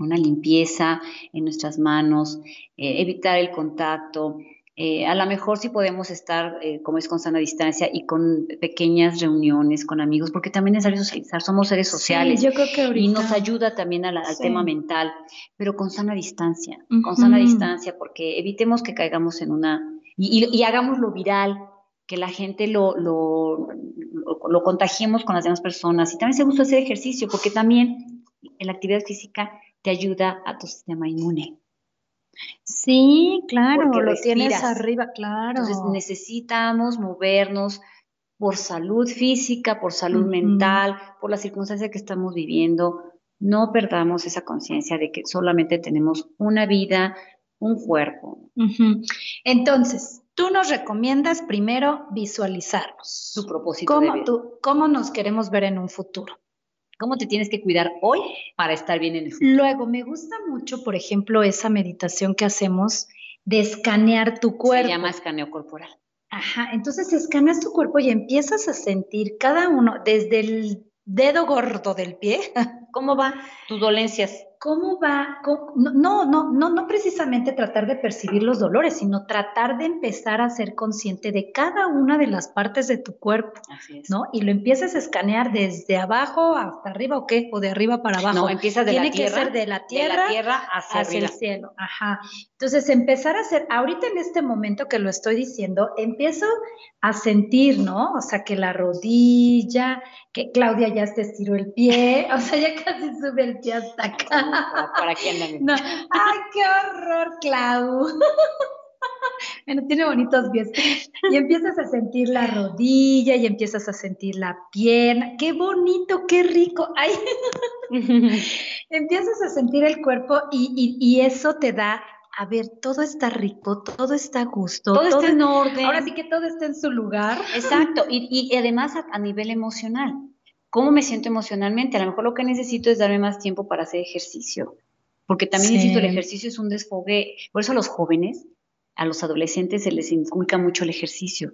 una limpieza en nuestras manos, eh, evitar el contacto. Eh, a lo mejor sí podemos estar, eh, como es con sana distancia, y con pequeñas reuniones con amigos, porque también es necesario socializar, somos seres sociales.
yo creo que ahorita...
Y nos ayuda también al tema mental, pero con sana distancia, con sana distancia, porque evitemos que caigamos en una... Y, y, y hagámoslo viral, que la gente lo, lo, lo, contagiemos con las demás personas. Y también se gusta hacer ejercicio, porque también la actividad física te ayuda a tu sistema inmune.
Sí, claro, lo tienes arriba, claro.
Entonces necesitamos movernos por salud física, por salud mental, por la circunstancia que estamos viviendo. No perdamos esa conciencia de que solamente tenemos una vida, un cuerpo.
Entonces, Tú nos recomiendas primero visualizarnos.
Tu propósito
¿Cómo, ¿Cómo nos queremos ver en un futuro?
¿Cómo te tienes que cuidar hoy para estar bien en el futuro?
Luego, me gusta mucho, por ejemplo, esa meditación que hacemos de escanear tu cuerpo.
Se llama escaneo corporal.
Ajá, entonces escaneas tu cuerpo y empiezas a sentir cada uno, desde el dedo gordo del pie.
¿Cómo va tus dolencias?
¿Cómo va? no, no, no, no precisamente tratar de percibir los dolores, sino tratar de empezar a ser consciente de cada una de las partes de tu cuerpo,
Así es.
¿no? Y lo empiezas a escanear desde abajo hasta arriba, ¿o qué? O de arriba para abajo.
No, empiezas de
Tiene
la tierra.
que ser de la tierra,
tierra hacia,
el cielo. Ajá. Entonces, empezar a hacer, ahorita en este momento que lo estoy diciendo, empiezo a sentir, ¿no? O sea, que la rodilla, que Claudia ya te estiró el pie, o sea, ya casi sube el pie hasta acá.
¿Para andan?
No. Ay, qué horror, Clau. Bueno, tiene bonitos pies. Y empiezas a sentir la rodilla y empiezas a sentir la pierna. Qué bonito, qué rico. Ay. empiezas a sentir el cuerpo y, y, eso te da, a ver, todo está rico, todo está a gusto.
Todo, está en orden.
Ahora sí que todo está en su lugar.
Exacto. Y, y además a, a nivel emocional. ¿Cómo me siento emocionalmente? A lo mejor lo que necesito es darme más tiempo para hacer ejercicio, porque también necesito el ejercicio es un desfogue. Por eso a los jóvenes, a los adolescentes se les inculca mucho el ejercicio,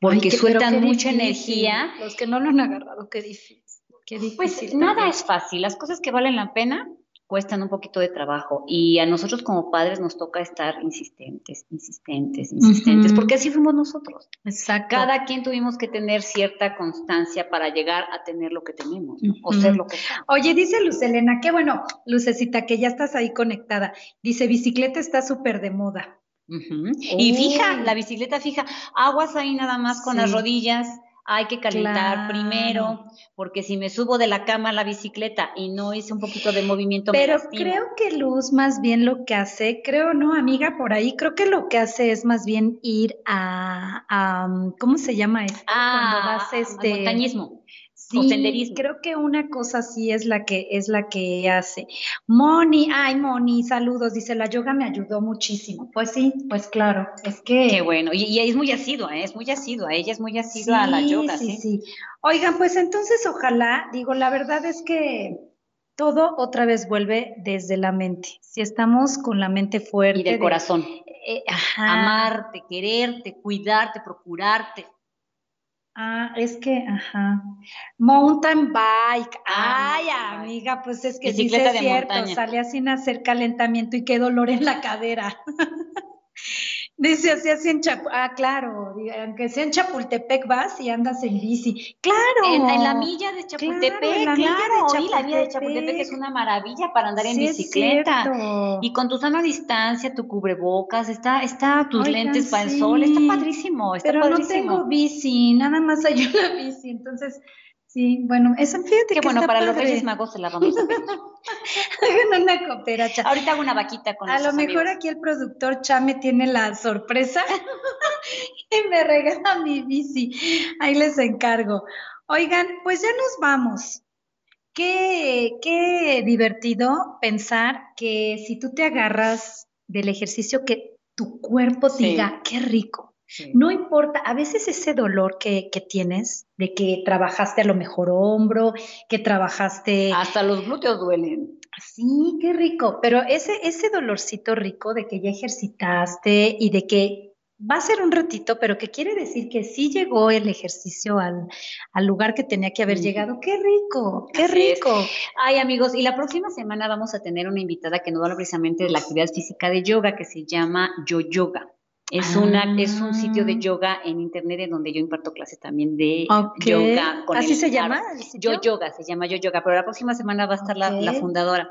porque sueltan mucha energía.
Los que no lo han agarrado, qué difícil. Qué
pues
difícil
pues nada es fácil. Las cosas que valen la pena cuestan un poquito de trabajo y a nosotros como padres nos toca estar insistentes, insistentes, insistentes, porque así fuimos nosotros.
Exacto.
Cada quien tuvimos que tener cierta constancia para llegar a tener lo que tenemos o ser lo que somos.
Oye, dice Luz Elena, qué bueno, Lucecita, que ya estás ahí conectada. Dice, bicicleta está súper de moda.
Y fija, la bicicleta fija, aguas ahí nada más con las rodillas hay que calentar primero, porque si me subo de la cama a la bicicleta y no hice un poquito de movimiento.
Pero creo que Luz más bien lo que hace, creo, ¿no, amiga? Por ahí, creo que lo que hace es más bien ir a, ¿cómo se llama esto?
Ah, Cuando vas este... montañismo. Sí,
creo que una cosa sí es la que es la que hace. Moni, ay Moni, saludos, dice la yoga me ayudó muchísimo. Pues sí, pues claro, es que
Qué bueno, y, es muy asidua, ¿eh? es muy asidua, ella es muy asidua a la yoga, sí,
sí. Sí, Oigan, pues entonces ojalá, digo, la verdad es que todo otra vez vuelve desde la mente. Si estamos con la mente fuerte
y del corazón. Eh, Amarte, quererte, cuidarte, procurarte.
Ah, es que, ajá. Mountain bike. Ay, amiga, pues es que sí es cierto, sale sin hacer calentamiento y qué dolor en la cadera. Dice así, así en Chapultepec. Ah, claro, aunque sea en Chapultepec vas y andas en bici. Claro.
En, la milla de Chapultepec, claro. la y la vía de Chapultepec es una maravilla para andar en bicicleta. Y con tu sana distancia, tu cubrebocas, está, está tus lentes para el sol, está padrísimo. Está
Pero
no
tengo bici, nada más hay una bici, entonces Sí, bueno, eso fíjate
que bueno, para los Reyes Magos se la vamos a pedir.
Hagan una cooperacha.
Ahorita hago una vaquita con
A lo mejor aquí el productor Chame tiene la sorpresa y me regala mi bici. Ahí les encargo. Oigan, pues ya nos vamos. Qué, qué divertido pensar que si tú te agarras del ejercicio que tu cuerpo diga, qué rico no importa, a veces ese dolor que, tienes, de que trabajaste a lo mejor hombro, que trabajaste...
Hasta los glúteos duelen.
Sí, qué rico, pero ese, ese dolorcito rico de que ya ejercitaste y de que va a ser un ratito, pero que quiere decir que sí llegó el ejercicio al, lugar que tenía que haber llegado. ¡Qué rico! ¡Qué rico!
Ay, amigos, y la próxima semana vamos a tener una invitada que nos habla precisamente de la actividad física de yoga que se llama Yo Yoga. Es, una, es un sitio de ah. yoga en internet en donde yo imparto clases también de yoga.
¿Así se llama?
Yo Yoga, se llama Yo Yoga, pero la próxima semana va a estar la, fundadora.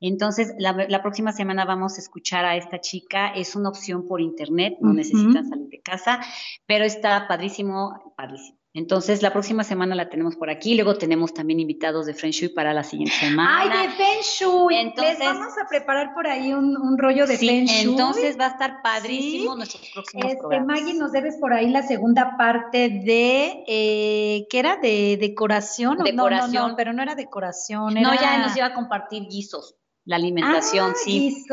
Entonces, la, próxima semana vamos a escuchar a esta chica. Es una opción por internet, no necesitas salir de casa, pero está padrísimo, padrísimo. Entonces, la próxima semana la tenemos por aquí. Luego tenemos también invitados de Feng Shui para la siguiente semana.
¡Ay, de Feng Shui! Entonces, Les vamos a preparar por ahí un, rollo de Feng Shui.
Entonces, va a estar padrísimo nuestros próximos este,
Maggie, nos debes por ahí la segunda parte de, eh, ¿qué era? ¿De decoración?
Decoración.
No, no, pero no era decoración.
No, ya nos iba a compartir guisos la alimentación, ah, sí.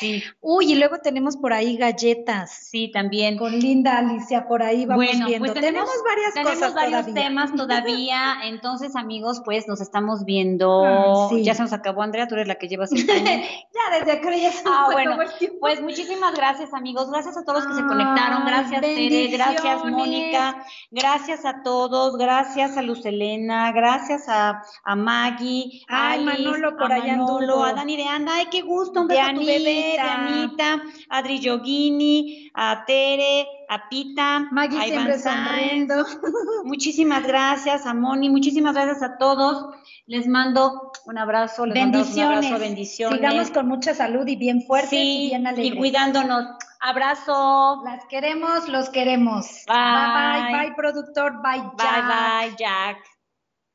Sí. Uy, y luego tenemos por ahí galletas.
Sí, también.
Con Linda Alicia, por ahí vamos bueno, viendo.
Pues tenemos, varias tenemos cosas varios temas todavía. Entonces, amigos, pues nos estamos viendo. Ah, ya se nos acabó, Andrea, tú eres la que llevas el
Ya, desde acá ya se
Ah, bueno. Pues muchísimas gracias, amigos. Gracias a todos los que se conectaron. Gracias, Tere. Gracias, Mónica. Gracias a todos. Gracias a Luz Elena. Gracias a, a Maggie. a
Manolo por allá
Manolo, Dani de Anda, ay, qué gusto, un beso a tu bebé, de Anita, a Adri Yogini, a Tere, a Pita,
Maggie a Iván sonriendo.
Muchísimas gracias, a Moni, muchísimas gracias a todos. Les mando un abrazo, les
bendiciones.
un abrazo, bendiciones.
Sigamos con mucha salud y bien fuertes y bien alegres.
Y cuidándonos. Abrazo.
Las queremos, los queremos.
Bye,
bye, bye, bye productor. Bye,
Jack. Bye, bye, Jack.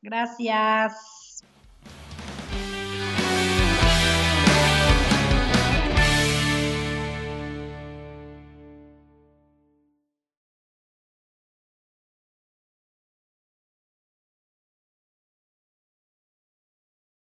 Gracias.